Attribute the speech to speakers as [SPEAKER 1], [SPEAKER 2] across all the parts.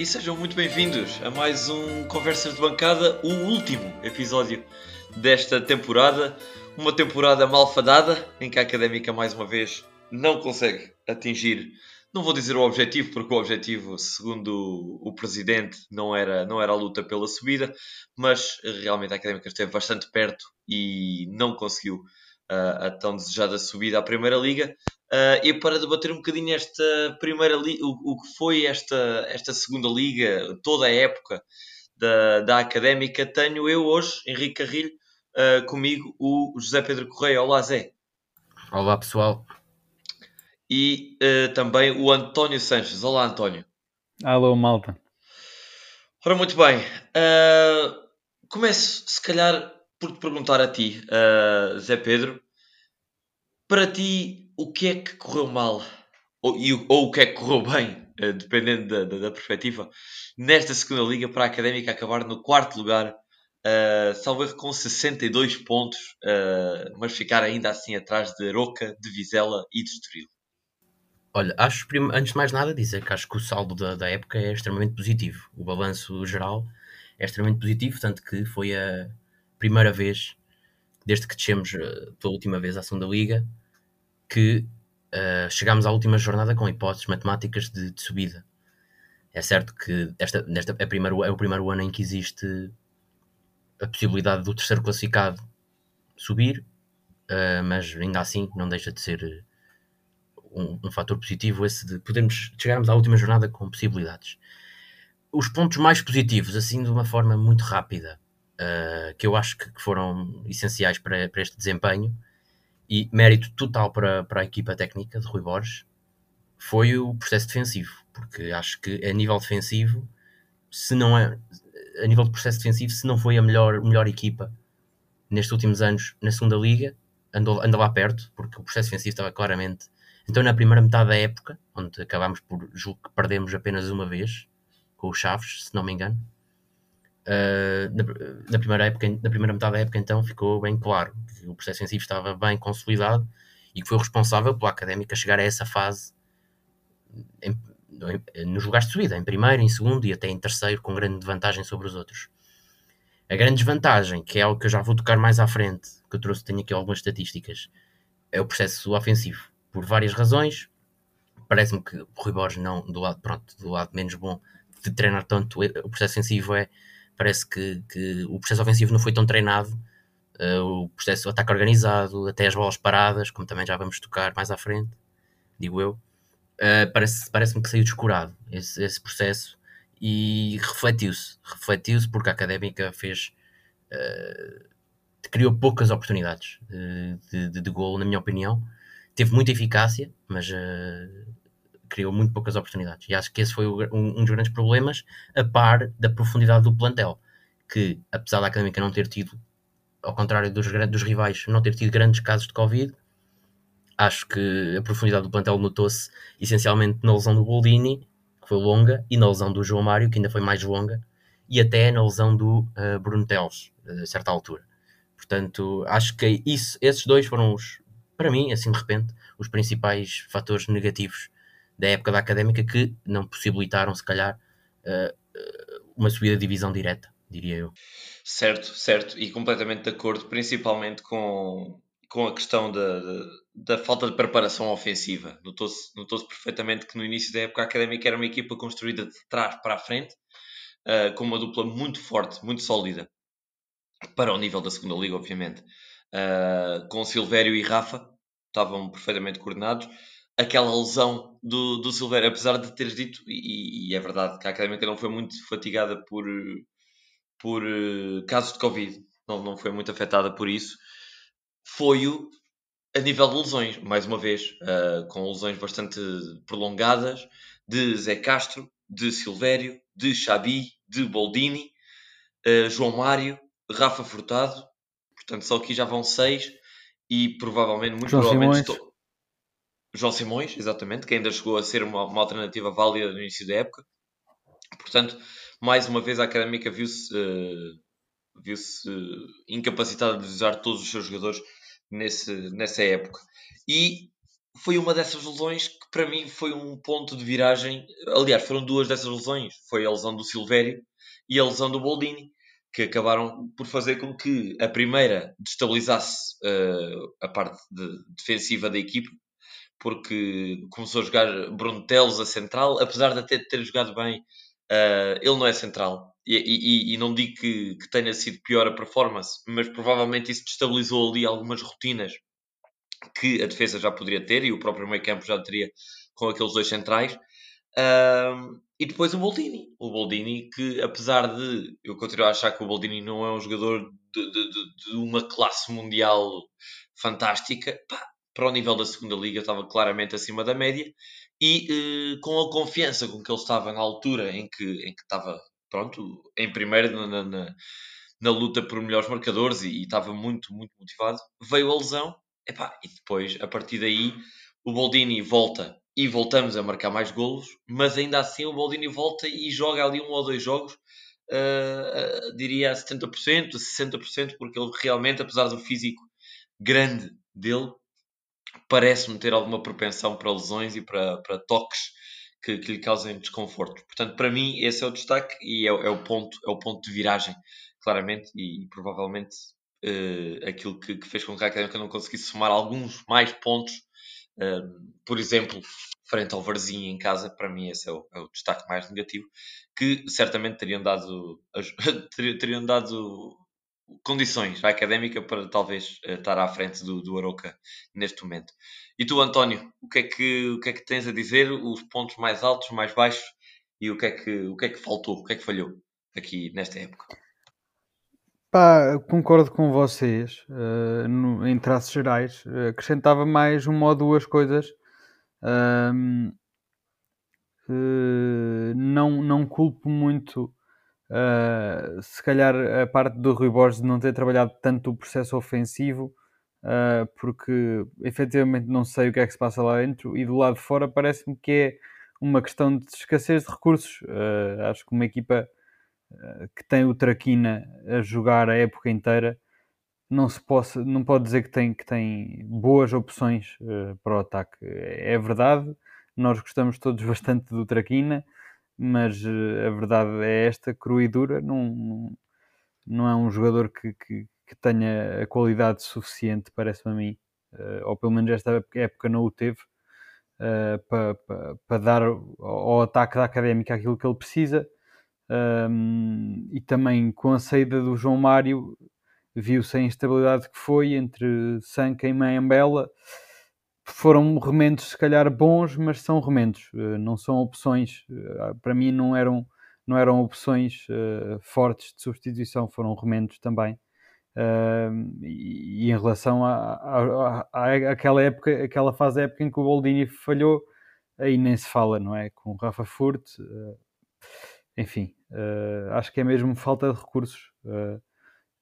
[SPEAKER 1] e sejam muito bem-vindos a mais um Conversas de Bancada, o último episódio desta temporada. Uma temporada malfadada em que a Académica mais uma vez não consegue atingir, não vou dizer o objetivo, porque o objetivo, segundo o presidente, não era, não era a luta pela subida, mas realmente a Académica esteve bastante perto e não conseguiu uh, a tão desejada subida à Primeira Liga. Uh, e para debater um bocadinho esta primeira liga, o, o, que foi esta, esta segunda liga, toda a época da, da académica, tenho eu hoje, Henrique Carrilho, uh, comigo o José Pedro Correia. Olá, Zé.
[SPEAKER 2] Olá, pessoal.
[SPEAKER 1] E uh, também o António Sanches. Olá, António.
[SPEAKER 3] Alô, malta.
[SPEAKER 1] Ora, muito bem. começo, se calhar, por te perguntar a ti, Zé Pedro. Para ti, o que é que correu mal ou, ou o que é que correu bem, uh, dependendo da, da, da, perspectiva, nesta segunda liga para a Académica acabar no quarto lugar, uh, salvo com 62 pontos, uh, mas ficar ainda assim atrás de Aroca, de Vizela e de Estoril.
[SPEAKER 2] Olha, acho, antes de mais nada, dizer que acho que o saldo da, da época é extremamente positivo. O balanço geral é extremamente positivo, tanto que foi a primeira vez, desde que descemos pela última vez à segunda liga, que uh, chegámos à última jornada com hipóteses matemáticas de, de subida. É certo que esta, nesta é, primeiro, é o primeiro ano em que existe a possibilidade do terceiro classificado subir, uh, mas ainda assim não deixa de ser um, um fator positivo esse de podermos chegarmos à última jornada com possibilidades. Os pontos mais positivos, assim de uma forma muito rápida, uh, que eu acho que, que foram essenciais para, para este desempenho, e mérito total para, para a equipa técnica de Rui Borges foi o processo defensivo, porque acho que a nível defensivo, se não é a nível de processo defensivo, se não foi a melhor, melhor equipa nestes últimos anos na segunda liga, andou, andou lá perto, porque o processo defensivo estava claramente. Então, na primeira metade da época, onde acabámos por julgo que perdemos apenas uma vez com os Chaves, se não me engano, Uh, na, na, primeira época, na primeira metade da época, então, ficou bem claro que o processo ofensivo estava bem consolidado e que foi o responsável pela académica chegar a essa fase em, em, nos lugares de subida, em primeiro, em segundo e até em terceiro, com grande vantagem sobre os outros. A grande desvantagem, que é algo que eu já vou tocar mais à frente, que eu trouxe, tenho aqui algumas estatísticas, é o processo ofensivo. Por várias razões, parece-me que o Rui Borges não, do lado, pronto, do lado menos bom de treinar tanto o processo ofensivo é parece que, que o processo ofensivo não foi tão treinado, uh, o processo o ataque organizado, até as bolas paradas, como também já vamos tocar mais à frente, digo eu, uh, parece, parece-me que saiu descurado esse, esse processo e refletiu-se, refletiu-se porque a académica fez uh, criou poucas oportunidades de, de, de golo, na minha opinião. Teve muita eficácia, mas uh, criou muito poucas oportunidades. E acho que esse foi um, um dos grandes problemas, a par da profundidade do plantel, que apesar da Académica não ter tido, ao contrário dos, dos rivais, não ter tido grandes casos de Covid, acho que a profundidade do plantel notou-se essencialmente na lesão do Boldini, que foi longa, e na lesão do João Mário, que ainda foi mais longa, e até na lesão do uh, Bruno Teles, a certa altura. Portanto, acho que isso, esses dois foram os, para mim, assim de repente, os principais fatores negativos da época da académica que não possibilitaram, se calhar, uh, uma subida de divisão direta, diria eu.
[SPEAKER 1] Certo, certo, e completamente de acordo, principalmente com, com a questão da, da, falta de preparação ofensiva. Notou-se notou perfeitamente que no início da época a académica era uma equipa construída de trás para a frente, uh, com uma dupla muito forte, muito sólida, para o nível da segunda liga, obviamente. Uh, com Silvério e Rafa, estavam perfeitamente coordenados aquela lesão do, do Silveira, apesar de teres dito, e, e, é verdade que a Académica não foi muito fatigada por, por uh, casos de Covid, não, não foi muito afetada por isso, foi-o a nível de lesões, mais uma vez, uh, com lesões bastante prolongadas, de Zé Castro, de Silvério, de Xabi, de Boldini, uh, João Mário, Rafa Furtado, portanto só aqui já vão seis, e provavelmente, muito
[SPEAKER 3] João
[SPEAKER 1] provavelmente...
[SPEAKER 3] Simões.
[SPEAKER 1] João Simões, exatamente, que ainda chegou a ser uma, uma alternativa válida no início da época. Portanto, mais uma vez a Académica viu-se uh, viu-se uh, incapacitada de usar todos os seus jogadores nesse, nessa época. E foi uma dessas lesões que para mim foi um ponto de viragem. Aliás, foram duas dessas lesões. Foi a lesão do Silvério e a lesão do Boldini, que acabaram por fazer com que a primeira destabilizasse uh, a parte de, defensiva da equipe, porque começou a jogar Bruno Teles a central, apesar de até ter jogado bem, uh, ele não é central. E, e, e não digo que, que, tenha sido pior a performance, mas provavelmente isso destabilizou ali algumas rotinas que a defesa já poderia ter e o próprio meio campo já teria com aqueles dois centrais. Um, e depois o Boldini. O Boldini, que apesar de eu continuar a achar que o Boldini não é um jogador de, de, de uma classe mundial fantástica, pá, para o nível da segunda liga estava claramente acima da média e uh, com a confiança com que ele estava na altura em que, em que estava pronto, em primeiro na, na, na luta por melhores marcadores e, e, estava muito, muito motivado, veio a lesão Epá, e depois, a partir daí, o Boldini volta e voltamos a marcar mais golos, mas ainda assim o Boldini volta e joga ali um ou dois jogos, uh, uh, diria a 70%, a 60%, porque ele realmente, apesar do físico grande dele, parece-me ter alguma propensão para lesões e para, para toques que, que, lhe causem desconforto. Portanto, para mim, esse é o destaque e é, é, o, ponto, é o ponto de viragem, claramente, e provavelmente uh, aquilo que, que, fez com que a Académica não conseguisse somar alguns mais pontos, uh, por exemplo, frente ao Varzim em casa, para mim esse é o, é o destaque mais negativo, que certamente teriam dado, teriam dado condições à Académica para talvez uh, estar à frente do, do Aroca neste momento. E tu, António, o que, é que, o que é que tens a dizer? Os pontos mais altos, mais baixos e o que é que, o que, é que faltou, o que é que falhou aqui nesta época?
[SPEAKER 3] Pá, concordo com vocês, uh, no, em traços gerais. Uh, acrescentava mais uma ou duas coisas. Uh, não, não culpo muito, se calhar, a parte do Rui Borges não ter trabalhado tanto o processo ofensivo, porque efetivamente não sei o que é que se passa lá dentro e do lado de fora parece-me que é uma questão de escassez de recursos. acho que uma equipa que tem o Traquina a jogar a época inteira, não se possa, não pode dizer que tem, que tem boas opções uh, para o ataque. É verdade, nós gostamos todos bastante do Traquina, mas uh, a verdade é esta, crua e dura, não, não é um jogador que, que, que tenha a qualidade suficiente, parece-me a mim, uh, ou pelo menos esta época não o teve, para pa, pa dar ao, ataque da Académica aquilo que ele precisa um, e também com a saída do João Mário, viu-se a instabilidade que foi entre Sanca e Mayambela. Foram remendos, se calhar, bons, mas são remendos, uh, não são opções. Uh, para mim, não eram, não eram opções uh, fortes de substituição, foram remendos também. E, em relação àquela época, aquela fase época em que o Boldini falhou, aí nem se fala, não é? Com o Rafa Furt, enfim, acho que é mesmo falta de recursos.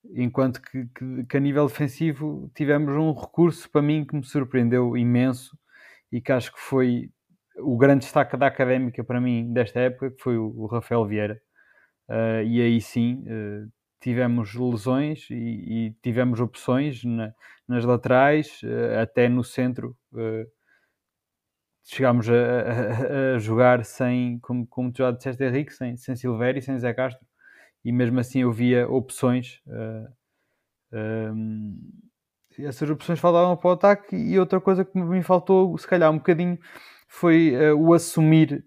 [SPEAKER 3] Uh, enquanto que, que, que, a nível defensivo tivemos um recurso para mim que me surpreendeu imenso e que acho que foi o grande destaque da académica para mim desta época, que foi o, o Rafael Vieira. Uh, e aí sim tivemos lesões e, e tivemos opções na, nas laterais, até no centro chegámos a, a, a, jogar sem, como, como tu já disseste, Henrique, sem, sem Silvério e sem Zé Castro, e mesmo assim eu via opções. Uh, eh, um, ehm, essas opções faltavam para o ataque, e outra coisa que me faltou, se calhar, um bocadinho, foi uh, o assumir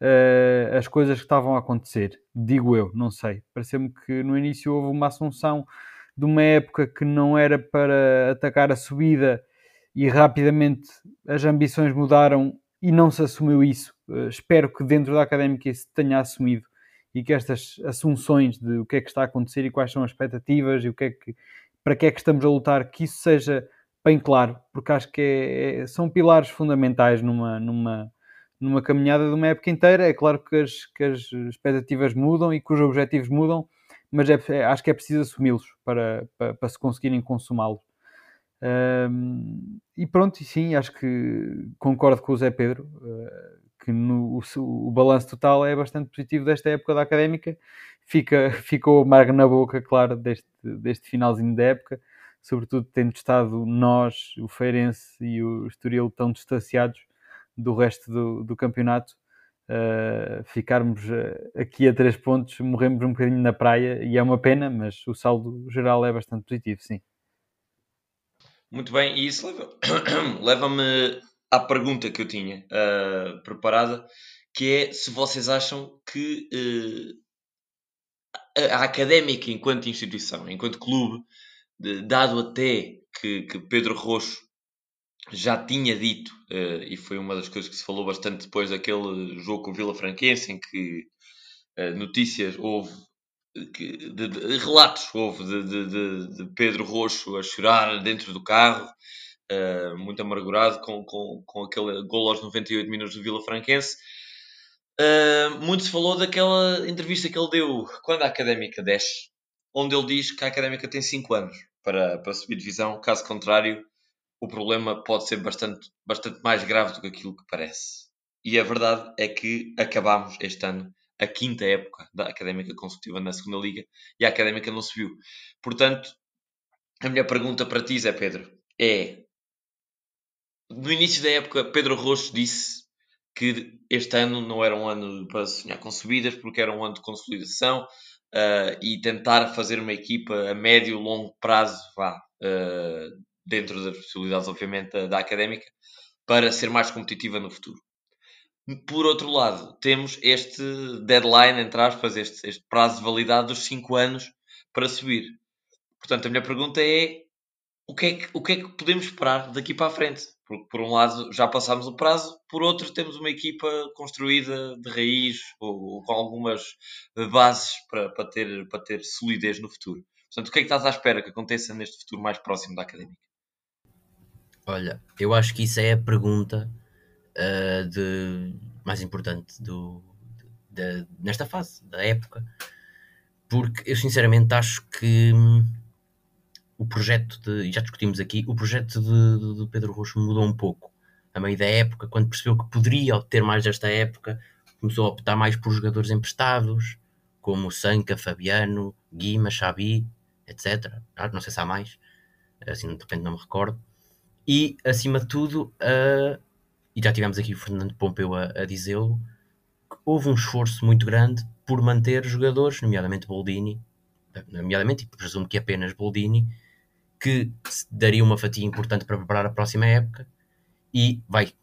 [SPEAKER 3] uh, as coisas que estavam a acontecer. Digo eu, não sei. Pareceu-me que no início houve uma assunção de uma época que não era para atacar a subida e rapidamente as ambições mudaram e não se assumiu isso. Uh, espero que dentro da académica se tenha assumido e que estas assunções de o que é que está a acontecer e quais são as expectativas e o que é que, para que é que estamos a lutar, que isso seja bem claro, porque acho que é, é, são pilares fundamentais numa, numa, numa caminhada de uma época inteira. É claro que as, que as expectativas mudam e que os objetivos mudam, mas é, é acho que é preciso assumi-los para, para, para se conseguirem consumá-los. Um, e pronto, e sim, acho que concordo com o Zé Pedro, uh, que no, o, o balanço total é bastante positivo desta época da académica. Fica, ficou amargo na boca, claro, deste, deste finalzinho da época. sobretudo tendo estado nós, o Feirense e o Estoril tão distanciados do resto do, do campeonato, uh, ficarmos aqui a três pontos, morremos um bocadinho na praia e é uma pena, mas o saldo geral é bastante positivo, sim.
[SPEAKER 1] Muito bem, e isso leva-me à pergunta que eu tinha uh, preparada, que é se vocês acham que uh, a, a académica, enquanto instituição, enquanto clube, de, dado até que, que, Pedro Roxo já tinha dito, uh, e foi uma das coisas que se falou bastante depois daquele jogo com o Vila Franquense, em que notícias houve de, de, relatos houve de, Pedro Roxo a chorar dentro do carro, uh, muito amargurado com, com, com aquele gol aos 98 minutos do Vila Franquense. Uh, muito se falou daquela entrevista que ele deu quando a Académica desce, onde ele diz que a Académica tem 5 anos para, para subir divisão, caso contrário, o problema pode ser bastante, bastante mais grave do que aquilo que parece. E a verdade é que acabámos este ano a quinta época da Académica consecutiva na segunda Liga e a Académica não subiu. Portanto, a minha pergunta para ti, Zé Pedro, é: no início da época, Pedro Roxo disse que este ano não era um ano para sonhar com subidas, porque era um ano de consolidação uh, e tentar fazer uma equipa a médio e longo prazo, vá, uh, dentro das possibilidades, obviamente, da, da académica, para ser mais competitiva no futuro. Por outro lado, temos este deadline, entre aspas, este, este prazo de validade dos 5 anos para subir. Portanto, a minha pergunta é o que é que, o que, é que podemos esperar daqui para a frente? Porque, por um lado, já passámos o prazo, por outro, temos uma equipa construída de raiz ou, ou com algumas bases para, para, ter, para ter solidez no futuro. Portanto, o que é que estás à espera que aconteça neste futuro mais próximo da académica?
[SPEAKER 2] Olha, eu acho que isso é a pergunta uh, de, mais importante do, de, de, nesta fase, da época, porque eu sinceramente acho que hum, o projeto de, já discutimos aqui, o projeto de, de, Pedro Roxo mudou um pouco a meio da época, quando percebeu que poderia ter mais desta época, começou a optar mais por jogadores emprestados, como Sanca, Fabiano, Guima, Xabi, etc. Ah, não sei se há mais, assim de repente não me recordo. E acima de tudo, uh, e já tivemos aqui o Fernando Pompeu a, a dizê-lo, houve um esforço muito grande por manter jogadores, nomeadamente Boldini, nomeadamente, e presumo que apenas Boldini, que daria uma fatia importante para preparar a próxima época e vai,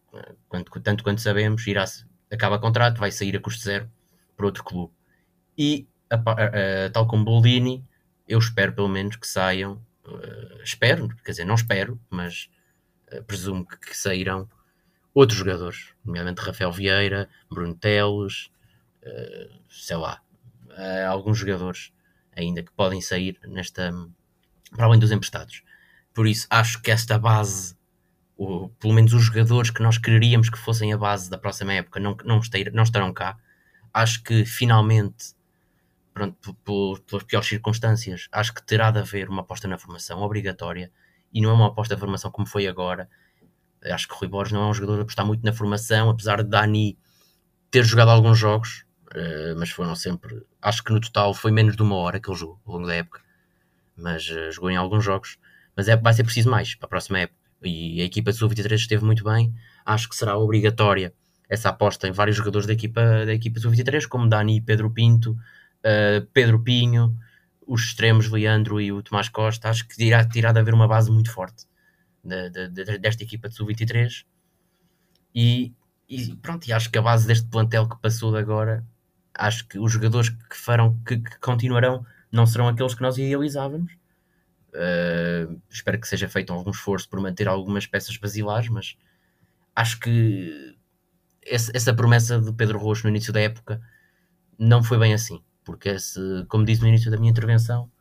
[SPEAKER 2] tanto quanto sabemos, irá, acaba contrato, vai sair a custo zero para outro clube. E, a, a, a, tal como Boldini, eu espero pelo menos que saiam, uh, espero, quer dizer, não espero, mas uh, presumo que, que sairão outros jogadores, nomeadamente Rafael Vieira, Bruno Teles, uh, sei lá, alguns jogadores ainda que podem sair nesta para além dos emprestados. Por isso, acho que esta base, ou pelo menos os jogadores que nós quereríamos que fossem a base da próxima época, não, não, esteir, não estarão cá. Acho que finalmente, pronto, pelas piores circunstâncias, acho que terá de haver uma aposta na formação obrigatória e não é uma aposta na formação como foi agora, Acho que Rui Borges não é um jogador a apostar muito na formação, apesar de Dani ter jogado alguns jogos, uh, mas foram sempre. Acho que no total foi menos de uma hora que ele jogou ao longo da época, mas uh, jogou em alguns jogos. Mas é, vai ser preciso mais para a próxima época. E a equipa de Sub-23 esteve muito bem. Acho que será obrigatória essa aposta em vários jogadores da equipa, da equipa Sub-23, como Dani, Pedro Pinto, uh, Pedro Pinho, os extremos Leandro e o Tomás Costa. Acho que irá, irá de haver uma base muito forte de, de, desta equipa de sub-23 e, e, pronto, e acho que a base deste plantel que passou de agora, acho que os jogadores que farão, que, que continuarão, não serão aqueles que nós idealizávamos. Uh, espero que seja feito algum esforço por manter algumas peças basilares, mas acho que essa, essa promessa de Pedro Roxo no início da época não foi bem assim, porque esse, como disse no início da minha intervenção,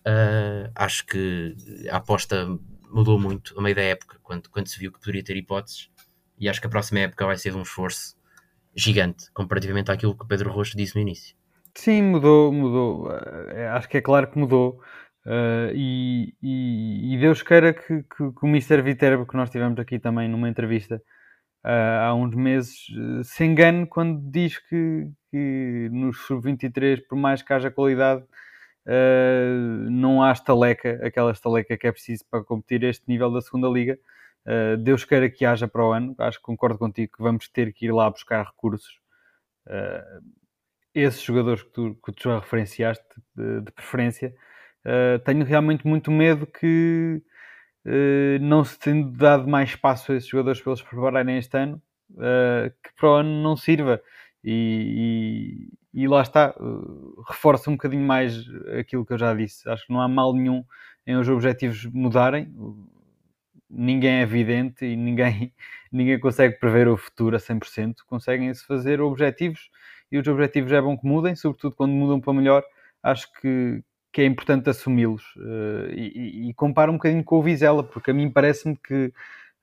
[SPEAKER 2] uh, acho que a aposta mudou muito a meio da época, quando, quando se viu que poderia ter hipóteses, e acho que a próxima época vai ser um esforço gigante, comparativamente àquilo que o Pedro Rocha disse no início.
[SPEAKER 3] Sim, mudou, mudou. Eh, acho que é claro que mudou. Uh, e, e, e, Deus queira que, que, que o Mr. Viterbo, que nós tivemos aqui também numa entrevista uh, há uns meses, se engane quando diz que, que nos sub-23, por mais que haja qualidade, não há estaleca, aquela estaleca que é preciso para competir este nível da segunda liga. Deus queira que haja para o ano, acho que concordo contigo que vamos ter que ir lá buscar recursos. Uh, esses jogadores que tu, que tu já referenciaste, de, de preferência, uh, tenho realmente muito medo que não se tendo dado mais espaço a esses jogadores para eles prepararem este ano, que para o ano não sirva. E, e, e, lá está, reforça um bocadinho mais aquilo que eu já disse. Acho que não há mal nenhum em os objetivos mudarem ninguém é evidente e ninguém, ninguém consegue prever o futuro a 100%. Conseguem-se fazer objetivos e os objetivos é bom que mudem, sobretudo quando mudam para melhor. Acho que, que é importante assumi-los. Uh, e, e, comparo um bocadinho com o Vizela, porque a mim parece-me que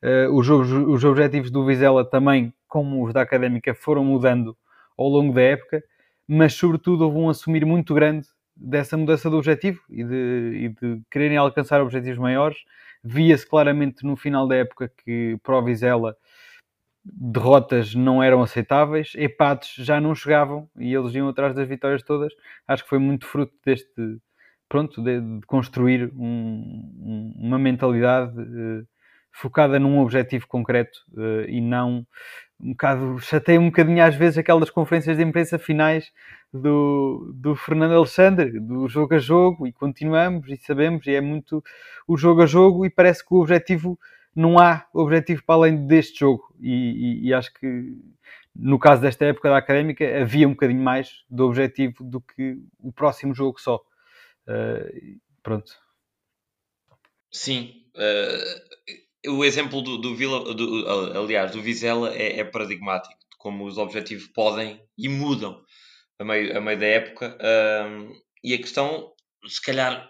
[SPEAKER 3] uh, os, os objetivos do Vizela também, como os da Académica, foram mudando ao longo da época, mas sobretudo houve um assumir muito grande dessa mudança do objetivo e de, e de quererem alcançar objetivos maiores. Via-se claramente no final da época que para o Vizela derrotas não eram aceitáveis, empates já não chegavam e eles iam atrás das vitórias todas. Acho que foi muito fruto deste, pronto, de, de construir um, um, uma mentalidade uh, focada num objetivo concreto uh, e não um bocado, chatei um bocadinho às vezes aquelas conferências de imprensa finais do, do Fernando Alexandre, do jogo a jogo, e continuamos e sabemos, e é muito o jogo a jogo, e parece que o objetivo não há objetivo para além deste jogo, e, e, e acho que no caso desta época da académica havia um bocadinho mais do objetivo do que o próximo jogo só. Uh, pronto.
[SPEAKER 1] Sim. Uh, o exemplo do, do Vila, do, aliás, do Vizela é, é paradigmático de como os objetivos podem e mudam a meio, a meio da época. Um, e a questão, se calhar,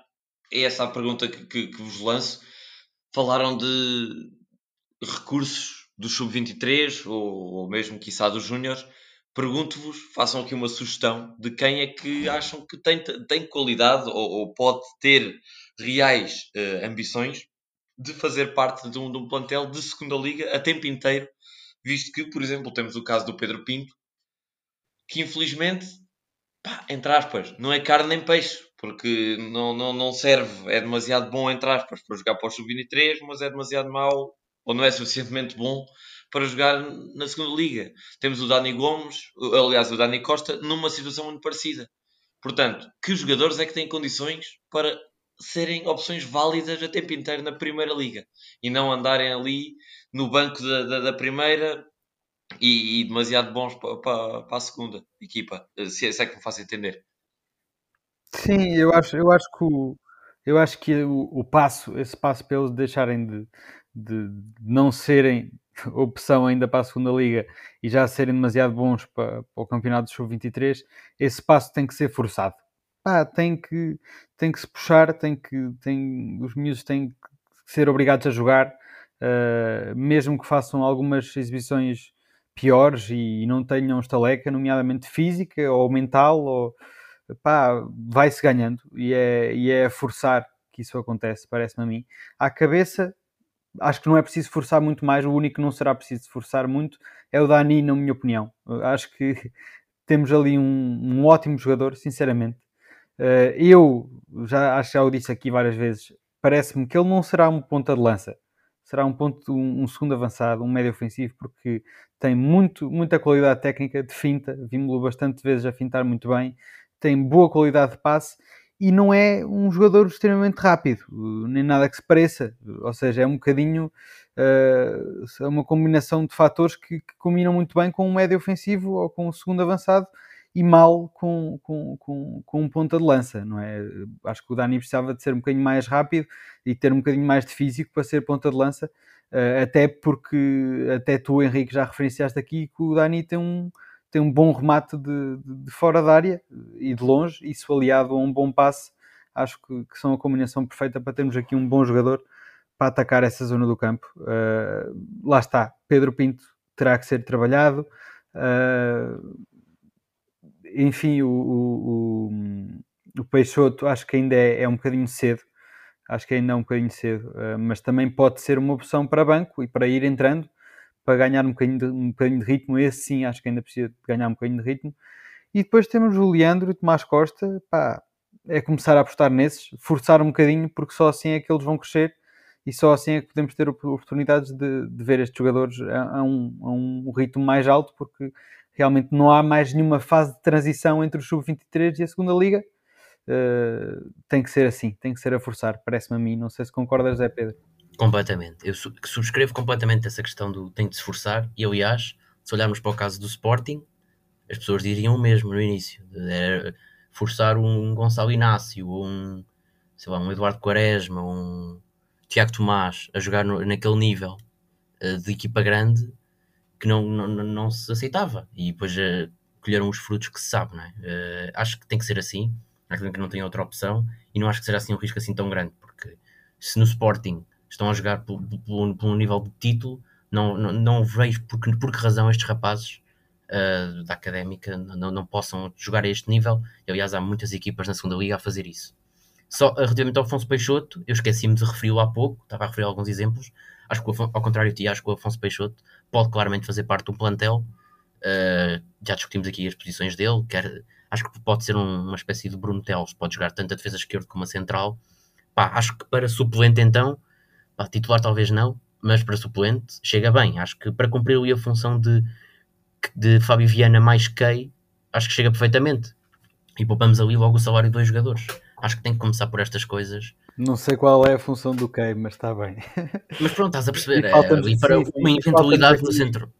[SPEAKER 1] é essa a pergunta que, que, que vos lanço. Falaram de recursos do Sub-23 ou, ou mesmo, quiçá, dos Júniores. Pergunto-vos, façam aqui uma sugestão de quem é que acham que tem, tem qualidade ou, ou pode ter reais uh, ambições de fazer parte de um, de um plantel de segunda liga a tempo inteiro, visto que, por exemplo, temos o caso do Pedro Pinto, que infelizmente, pá, entre aspas, não é carne nem peixe, porque não, não, não serve, é demasiado bom, entre aspas, para jogar para o Sub-23, mas é demasiado mau, ou não é suficientemente bom para jogar na segunda liga. Temos o Dani Gomes, aliás, o Dani Costa, numa situação muito parecida. Portanto, que jogadores é que têm condições para serem opções válidas a tempo inteiro na primeira liga e não andarem ali no banco da, da, da primeira e, e demasiado bons para, para, a segunda equipa, se, se é que me faço entender.
[SPEAKER 3] Sim, eu acho, eu acho que o, eu acho que o, o passo, esse passo para eles deixarem de, de, não serem opção ainda para a segunda liga e já serem demasiado bons para, para o campeonato do sub-23, esse passo tem que ser forçado. Pá, tem que, tem que se puxar, tem que, tem, os miúdos têm que ser obrigados a jogar, uh, mesmo que façam algumas exibições piores e não tenham estaleca, nomeadamente física ou mental, ou pá, vai-se ganhando e é, e é forçar que isso acontece, parece-me a mim. À cabeça, acho que não é preciso forçar muito mais, o único que não será preciso forçar muito é o Dani, na minha opinião. Acho que temos ali um, um ótimo jogador, sinceramente. Eh, eu já acho já o disse aqui várias vezes, parece-me que ele não será um ponta de lança será um ponto, um, um, segundo avançado, um médio ofensivo, porque tem muito, muita qualidade técnica de finta, vimos-lo bastante vezes a fintar muito bem, tem boa qualidade de passe e não é um jogador extremamente rápido, nem nada que se pareça, ou seja, é um bocadinho uh, uma combinação de fatores que, que combinam muito bem com um médio ofensivo ou com um segundo avançado e mal com, com, com, com um ponta de lança, não é? Acho que o Dani precisava de ser um bocadinho mais rápido e ter um bocadinho mais de físico para ser ponta de lança, uh, até porque, até tu, Henrique, já referenciaste aqui que o Dani tem um, tem um bom remate de, de, fora da área e de longe, isso aliado a um bom passe, acho que, que, são a combinação perfeita para termos aqui um bom jogador para atacar essa zona do campo. Uh, lá está, Pedro Pinto terá que ser trabalhado. Uh, enfim, o, o, o, Peixoto acho que ainda é, é, um bocadinho cedo. Acho que ainda é um bocadinho cedo, uh, mas também pode ser uma opção para banco e para ir entrando para ganhar um bocadinho, de, um bocadinho de ritmo. Esse sim, acho que ainda precisa ganhar um bocadinho de ritmo. E depois temos o Leandro e o Tomás Costa. Pá, é começar a apostar nesses, forçar um bocadinho, porque só assim é que eles vão crescer e só assim é que podemos ter oportunidades de, de ver estes jogadores a, a, um, a, um, ritmo mais alto, porque realmente não há mais nenhuma fase de transição entre o sub-23 e a segunda liga. Uh, tem que ser assim, tem que ser a forçar, parece-me a mim. Não sei se concordas, Zé Pedro.
[SPEAKER 2] Completamente. Eu subscrevo completamente essa questão do tem de se esforçar. E aliás, se olharmos para o caso do Sporting, as pessoas diriam o mesmo no início. Era forçar um Gonçalo Inácio, um, sei lá, um Eduardo Quaresma, um Tiago Tomás a jogar no, naquele nível uh, de equipa grande que não, não, não se aceitava. E depois uh, colheram os frutos que se sabe, não é? Uh, acho que tem que ser assim. Acho que não tem outra opção. E não acho que seja assim um risco assim tão grande. Porque se no Sporting estão a jogar por, um nível de título, não, não, não vejo por que, por que razão estes rapazes uh, da académica não, não possam jogar a este nível. E, aliás, há muitas equipas na segunda liga a fazer isso. Só relativamente ao Afonso Peixoto, eu esqueci-me de referi-lo há pouco, estava a referir alguns exemplos. Acho que, ao contrário de ti, acho que o Afonso Peixoto pode claramente fazer parte de um plantel. Uh, já discutimos aqui as posições dele. Quer, acho que pode ser um, uma espécie de Bruno Teles, pode jogar tanto a defesa esquerda como a central. Pá, acho que para suplente, então, pá, titular talvez não, mas para suplente chega bem. Acho que para cumprir ali a função de, de Fábio Viana mais Key, acho que chega perfeitamente. E poupamos ali logo o salário de dois jogadores. Acho que tem que começar por estas coisas.
[SPEAKER 3] Não sei qual é a função do Key, mas está bem.
[SPEAKER 2] Mas pronto, estás a perceber. É, ali para sim, uma eventualidade no centro.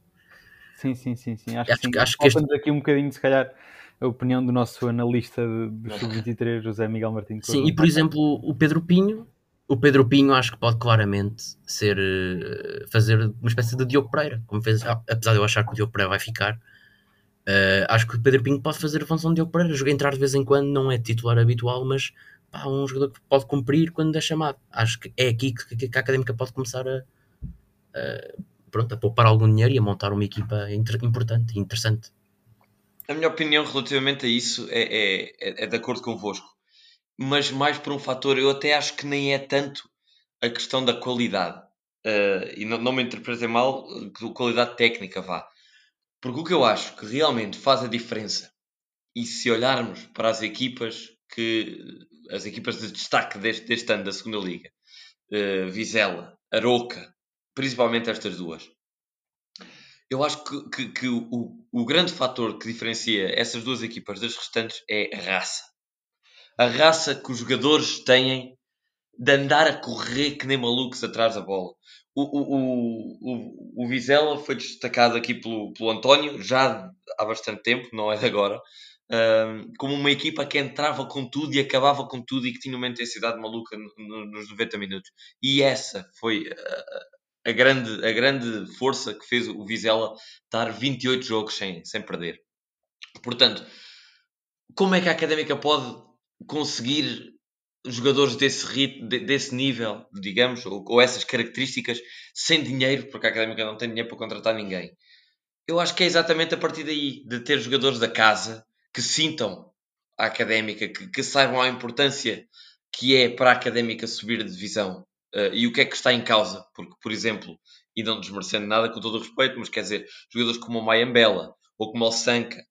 [SPEAKER 3] Sim, sim, sim, sim. Acho, acho que, sim. acho que este... aqui um bocadinho, se calhar, a opinião do nosso analista do Sub-23, José Miguel Martins.
[SPEAKER 2] Sim, e por exemplo, o Pedro Pinho o Pedro Pinho acho que pode claramente ser uh, fazer uma espécie de Diogo Pereira, como fez, apesar de eu achar que o Diogo Pereira vai ficar. Uh, acho que o Pedro Pinho pode fazer a função de Diogo Pereira, jogar entrar de vez em quando, não é titular habitual, mas pá, um jogador que pode cumprir quando é chamado. Acho que é aqui que, que a académica pode começar a, a, pronto, a poupar algum dinheiro e a montar uma equipa inter, importante e interessante.
[SPEAKER 1] A minha opinião relativamente a isso é, é, é, é de acordo convosco mas mais por um fator, eu até acho que nem é tanto a questão da qualidade. Uh, e não, não me interpretem mal, qualidade técnica vá. Porque o que eu acho que realmente faz a diferença, e se olharmos para as equipas que as equipas de destaque deste, deste ano da segunda Liga, uh, Vizela, Aroca, principalmente estas duas, eu acho que, que, que o, o grande fator que diferencia essas duas equipas das restantes é a raça a raça que os jogadores têm de andar a correr que nem malucos atrás da bola. O, o, o, o Vizela foi destacado aqui pelo, pelo António, já há bastante tempo, não é de agora, um, como uma equipa que entrava com tudo e acabava com tudo e que tinha uma intensidade maluca no, nos 90 minutos. E essa foi a, a, grande, a grande força que fez o Vizela estar 28 jogos sem, sem perder. Portanto, como é que a Académica pode conseguir jogadores desse ritmo, desse nível, digamos, ou, ou, essas características, sem dinheiro, porque a Académica não tem dinheiro para contratar ninguém. Eu acho que é exatamente a partir daí, de ter jogadores da casa que sintam a Académica, que, que saibam a importância que é para a Académica subir de divisão uh, e o que é que está em causa. Porque, por exemplo, e não desmerecendo nada com todo o respeito, mas quer dizer, jogadores como o Mayambela ou como o Sanka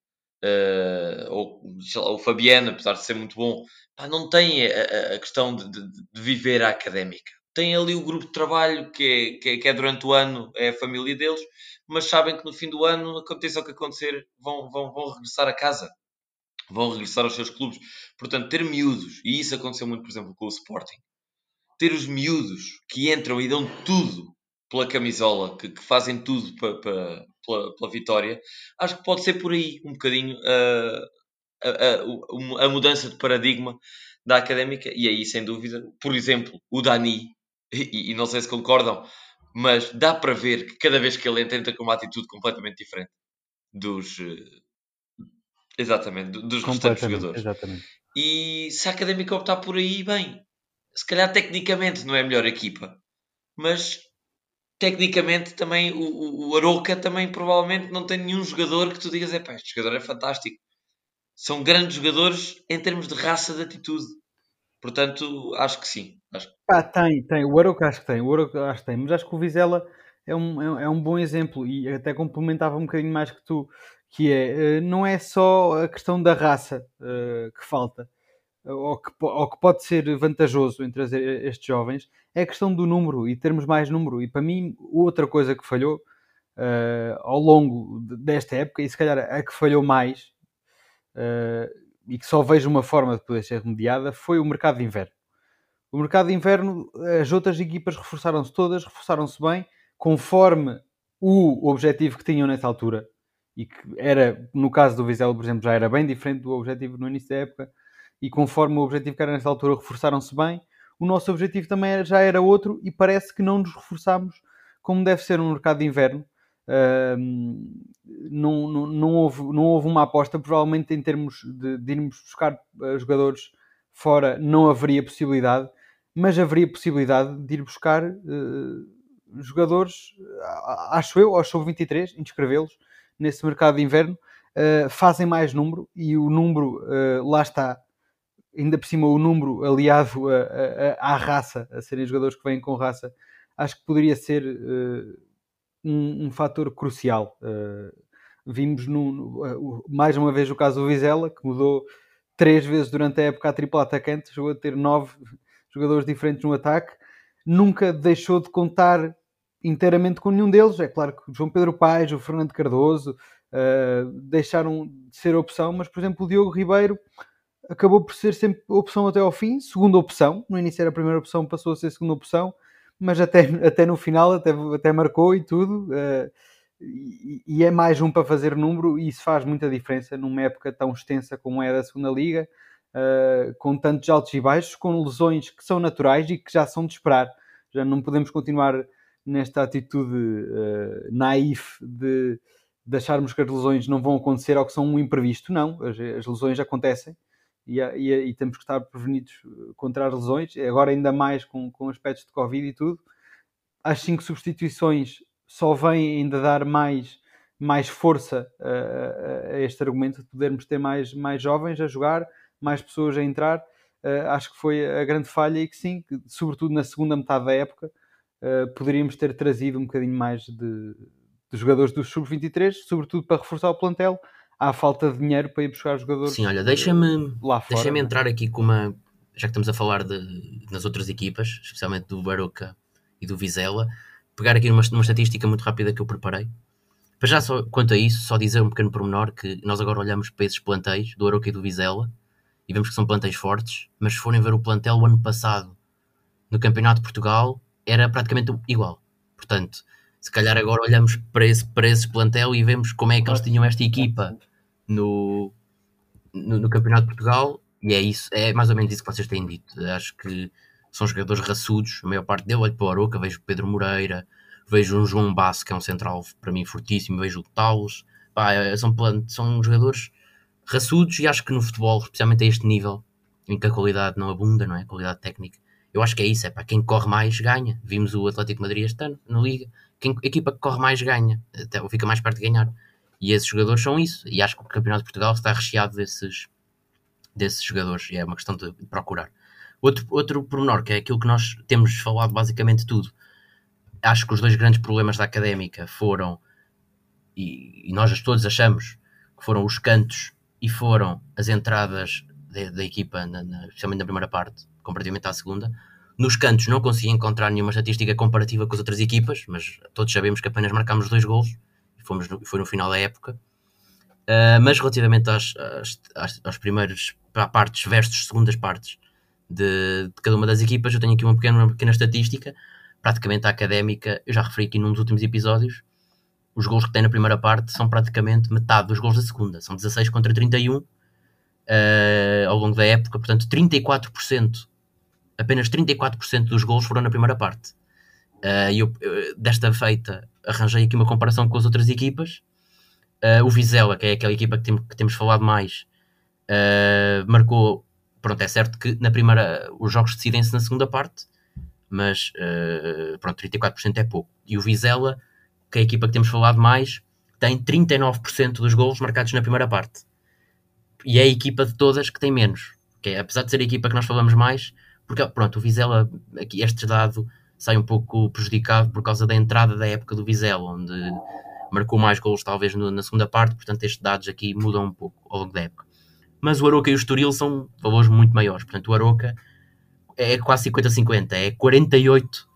[SPEAKER 1] uh, ou lá, o Fabiano, apesar de ser muito bom, pá, não tem a, a questão de, de, de, viver a académica. Tem ali o grupo de trabalho que é, que é, que, é, durante o ano, é a família deles, mas sabem que no fim do ano, aconteça o que acontecer, vão, vão, vão regressar a casa. Vão regressar aos seus clubes. Portanto, ter miúdos, e isso aconteceu muito, por exemplo, com o Sporting, ter os miúdos que entram e dão tudo pela camisola, que, que fazem tudo para, para, pela, pela, vitória, acho que pode ser por aí um bocadinho uh, a, a, a, mudança de paradigma da académica, e aí sem dúvida, por exemplo, o Dani, e, e não sei se concordam, mas dá para ver que cada vez que ele entra, entra com uma atitude completamente diferente dos. Exatamente, dos restantes jogadores. Exatamente. E se a académica optar por aí, bem, se calhar tecnicamente não é a melhor equipa, mas tecnicamente também o, o Aroca também provavelmente não tem nenhum jogador que tu digas, é pá, este jogador é fantástico. São grandes jogadores em termos de raça de atitude. Portanto, acho que sim. Acho...
[SPEAKER 3] Ah, tem, tem. O Aroca acho que tem. O Aroca acho que tem. Mas acho que o Vizela é um, é, é um bom exemplo e até complementava um bocadinho mais que tu, que é, eh, não é só a questão da raça uh, que falta. Ou que, ou que pode ser vantajoso em trazer estes jovens, é a questão do número e termos mais número. E para mim, outra coisa que falhou uh, ao longo desta época, e se calhar a que falhou mais, uh, e que só vejo uma forma de poder ser remediada, foi o mercado de inverno. O mercado de inverno, as outras equipas reforçaram-se todas, reforçaram-se bem, conforme o objetivo que tinham nessa altura. E que era, no caso do Vizela, por exemplo, já era bem diferente do objetivo no início da época. E conforme o objetivo que era nessa altura, reforçaram-se bem. O nosso objetivo também já era outro e parece que não nos reforçámos como deve ser um mercado de inverno. Não, não, não, houve, não houve uma aposta, provavelmente em termos de, de irmos buscar uh, jogadores fora não haveria possibilidade, mas haveria possibilidade de ir buscar uh, jogadores, acho eu, aos sub-23, inscrevê-los nesse mercado de inverno, uh, fazem mais número e o número, uh, lá está, ainda por cima o número aliado a, a, à raça, a serem jogadores que vêm com raça, acho que poderia ser uh, um, um fator crucial. vimos no, no, mais uma vez o caso do Vizela, que mudou três vezes durante a época a tripla atacante, chegou a ter nove jogadores diferentes no ataque nunca deixou de contar inteiramente com nenhum deles. É claro que o João Pedro Paes, o Fernando Cardoso uh, deixaram de ser opção, mas por exemplo o Diogo Ribeiro acabou por ser sempre opção até ao fim, segunda opção. No início era a primeira opção, passou a ser segunda opção, mas até, até no final até, até marcou e tudo. Uh, e, e, é mais um para fazer número, e isso faz muita diferença numa época tão extensa como é da segunda Liga uh, com tantos altos e baixos, com lesões que são naturais e que já são de esperar. Já não podemos continuar nesta atitude uh, naif de, de, acharmos que as lesões não vão acontecer ou que são um imprevisto. Não, as, as lesões acontecem e, e, e, temos que estar prevenidos contra as lesões, agora ainda mais com, com aspectos de Covid e tudo. As cinco substituições só vêm ainda dar mais, mais força a, a, este argumento de podermos ter mais, mais jovens a jogar, mais pessoas a entrar. Uh, acho que foi a grande falha e que sim, que, sobretudo na segunda metade da época, uh, poderíamos ter trazido um bocadinho mais de, de jogadores dos sub-23, sobretudo para reforçar o plantel. Há falta de dinheiro para ir buscar jogadores.
[SPEAKER 2] Sim, olha, deixa-me deixa entrar aqui com uma. Já que estamos a falar de, nas outras equipas, especialmente do Baroca e do Vizela, pegar aqui numa, numa estatística muito rápida que eu preparei. Para já, só, quanto a isso, só dizer um pequeno pormenor que nós agora olhamos para esses plantéis do Aroca e do Vizela e vemos que são plantéis fortes, mas se forem ver o plantel o ano passado no Campeonato de Portugal, era praticamente igual. Portanto, se calhar agora olhamos para esse, para esse plantel e vemos como é que eles tinham esta equipa no, no, no, Campeonato de Portugal, e é isso, é mais ou menos isso que vocês têm dito. Acho que são jogadores raçudos, a maior parte dele, olho para o Aroca, vejo Pedro Moreira, vejo um João Basso, que é um central para mim fortíssimo, vejo o Talos, pá, são, são jogadores raçudos e acho que no futebol, especialmente a este nível, em que a qualidade não abunda, não é? A qualidade técnica, eu acho que é isso, é para quem corre mais ganha. Vimos o Atlético Madrid este ano na Liga, quem, a equipa que corre mais ganha, até fica mais perto de ganhar. E esses jogadores são isso, e acho que o Campeonato de Portugal está recheado desses, desses jogadores, e é uma questão de procurar. Outro, outro pormenor, que é aquilo que nós temos falado basicamente tudo, acho que os dois grandes problemas da académica foram, e, e nós todos achamos que foram os cantos e foram as entradas da equipa, na, na, especialmente na primeira parte, comparativamente à segunda. Nos cantos não consegui encontrar nenhuma estatística comparativa com as outras equipas, mas todos sabemos que apenas marcámos dois gols fomos no, foi no final da época. Uh, mas relativamente às, às, às, primeiras partes versus segundas partes de, de, cada uma das equipas, eu tenho aqui uma pequena, uma pequena estatística, praticamente a académica, eu já referi aqui num dos últimos episódios, os gols que tem na primeira parte são praticamente metade dos gols da segunda, são 16 contra 31 uh, eh, ao longo da época, portanto 34%, apenas 34% dos gols foram na primeira parte. Uh, desta feita, arranjei aqui uma comparação com as outras equipas. Uh, o Vizela, que é aquela equipa que, tem, que temos falado mais, uh, marcou. Pronto, é certo que na primeira os jogos decidem-se na segunda parte, mas pronto, 34% é pouco. E o Vizela que é a equipa que temos falado mais, tem 39% dos gols marcados na primeira parte. E é a equipa de todas que tem menos. Que é, apesar de ser a equipa que nós falamos mais, porque pronto, o Vizela, aqui este dado sai um pouco prejudicado por causa da entrada da época do Vizela, onde marcou mais gols talvez no, na segunda parte, portanto estes dados aqui mudam um pouco ao longo da época. mas o Aroca e o Estoril são valores muito maiores. Portanto, o Aroca é quase 50-50, é 48,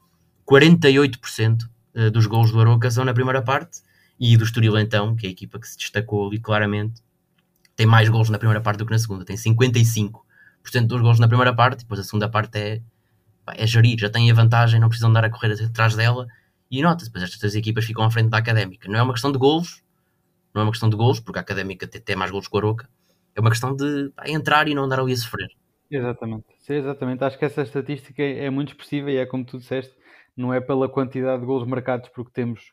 [SPEAKER 2] 48% eh, dos gols do Aroca são na primeira parte e do Estoril então, que é a equipa que se destacou ali claramente, tem mais gols na primeira parte do que na segunda, tem 55% dos gols na primeira parte, depois a segunda parte é, é gerir, já tem a vantagem, não precisam andar a correr atrás dela e nota-se, depois estas três equipas ficam à frente da Académica. Não é uma questão de golos, não é uma questão de golos, porque a Académica tem, tem mais golos que o Aroca, é uma questão de pá, entrar e não andar ali a sofrer.
[SPEAKER 3] Exatamente, Sim, exatamente. Acho que essa estatística é, é muito expressiva e é como tu disseste, não é pela quantidade de golos marcados porque temos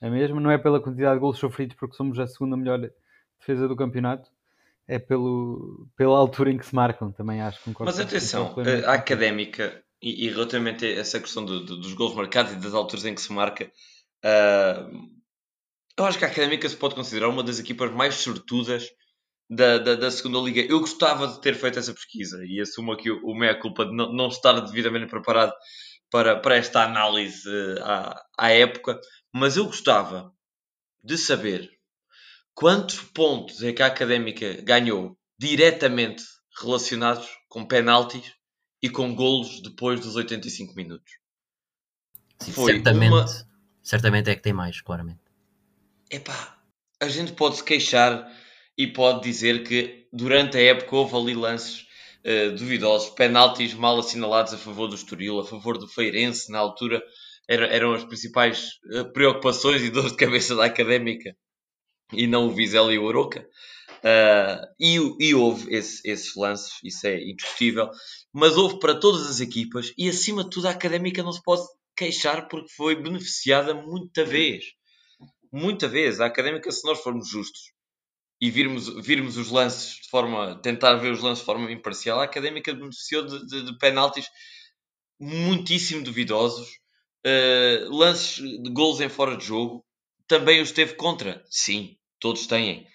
[SPEAKER 3] a mesma, não é pela quantidade de golos sofridos porque somos a segunda melhor defesa do campeonato, é pelo, pela altura em que se marcam, também acho.
[SPEAKER 1] Concordo Mas atenção, a académica e, e relativamente a essa questão do, do, dos gols marcados e das alturas em que se marca, uh, eu acho que a académica se pode considerar uma das equipas mais sortudas da, da, da, segunda liga. Eu gostava de ter feito essa pesquisa e assumo aqui o, o meia-culpa de não, não, estar devidamente preparado para, para esta análise uh, à, à época, mas eu gostava de saber quantos pontos é que a Académica ganhou diretamente relacionados com penaltis e com golos depois dos 85 minutos.
[SPEAKER 2] Sim, Foi certamente, uma... certamente é que tem mais, claramente.
[SPEAKER 1] Epá, a gente pode se queixar e pode dizer que durante a época houve ali lances uh, duvidosos, penaltis mal assinalados a favor do Estoril, a favor do Feirense, na altura era, eram as principais uh, preocupações e dores de cabeça da académica e não o Vizela e o Oroca. Uh, e, e, houve esse, esses lances, isso é indiscutível, mas houve para todas as equipas e acima de tudo a académica não se pode queixar porque foi beneficiada muita vez. Muita vez. A académica, se nós formos justos, e virmos, virmos os lances de forma, tentar ver os lances de forma imparcial, a Académica beneficiou de, de, de penaltis muitíssimo duvidosos, uh, lances de gols em fora de jogo, também os teve contra. Sim, todos têm.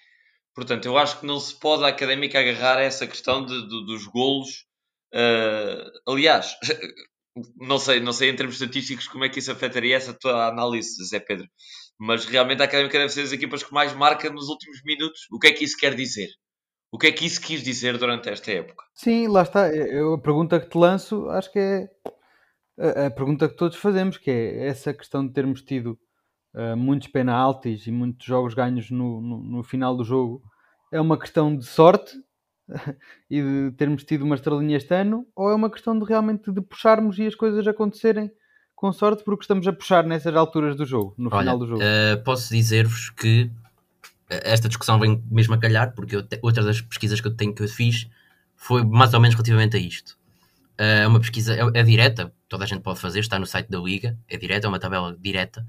[SPEAKER 1] Portanto, eu acho que não se pode a Académica agarrar a essa questão de, de dos golos. Uh, aliás, não sei, não sei em termos estatísticos como é que isso afetaria essa tua análise, Zé Pedro mas realmente a Académica deve ser das equipas que mais marca nos últimos minutos. O que é que isso quer dizer? O que é que isso quis dizer durante esta época?
[SPEAKER 3] Sim, lá está. Eu, a pergunta que te lanço, acho que é a, a pergunta que todos fazemos, que é essa questão de termos tido uh, muitos penaltis e muitos jogos ganhos no, no, no, final do jogo, é uma questão de sorte e de termos tido uma estrelinha este ano, ou é uma questão de realmente de puxarmos e as coisas acontecerem com sorte porque estamos a puxar nessas alturas do jogo, no Olha, final do jogo.
[SPEAKER 2] Uh, posso dizer-vos que eh, esta discussão vem mesmo a calhar, porque te, outra das pesquisas que eu tenho que eu fiz foi mais ou menos relativamente a isto. Eh, é uh, uma pesquisa, é, é, direta, toda a gente pode fazer, está no site da Liga, é direta, é uma tabela direta,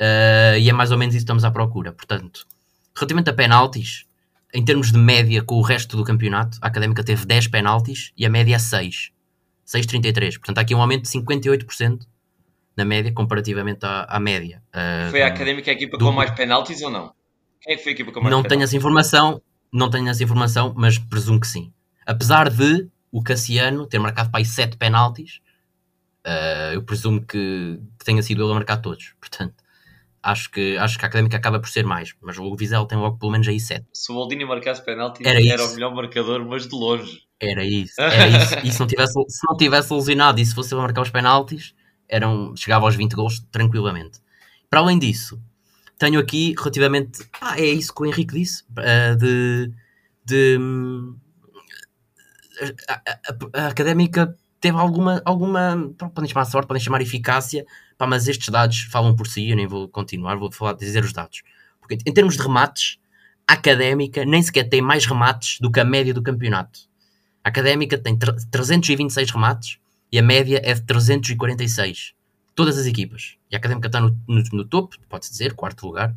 [SPEAKER 2] uh, e é mais ou menos isso que estamos à procura. Portanto, relativamente a penaltis, em termos de média com o resto do campeonato, a Académica teve 10 penaltis e a média é 6. 6,33. Portanto, há aqui um aumento de 58% na média comparativamente à, à média.
[SPEAKER 1] Uh, foi a Académica a equipa do... com mais penaltis ou não? Quem é que foi a equipa com mais
[SPEAKER 2] Não tenho essa informação, não tenho essa informação, mas presumo que sim. Apesar de o Cassiano ter marcado para aí 7 penaltis, uh, eu presumo que, que, tenha sido ele a marcar todos. Portanto, acho que, acho que a Académica acaba por ser mais, mas o Vizela tem logo pelo menos aí 7.
[SPEAKER 1] Se o Boldini marcasse penaltis, era, era o melhor marcador, mas de longe.
[SPEAKER 2] Era isso, era isso. e se não tivesse, se não tivesse lesionado e se fosse a marcar os penaltis, eram, chegava aos 20 gols tranquilamente. Para além disso, tenho aqui relativamente. Ah, é isso que o Henrique disse, uh, de. de a, a, a, académica teve alguma. alguma podem chamar sorte, podem chamar eficácia, pá, mas estes dados falam por si. Eu nem vou continuar, vou falar, dizer os dados. Porque em termos de remates, a académica nem sequer tem mais remates do que a média do campeonato. A académica tem 326 remates e a média é de 346. Todas as equipas. E a Académica está no, no, no topo, pode-se dizer, quarto lugar,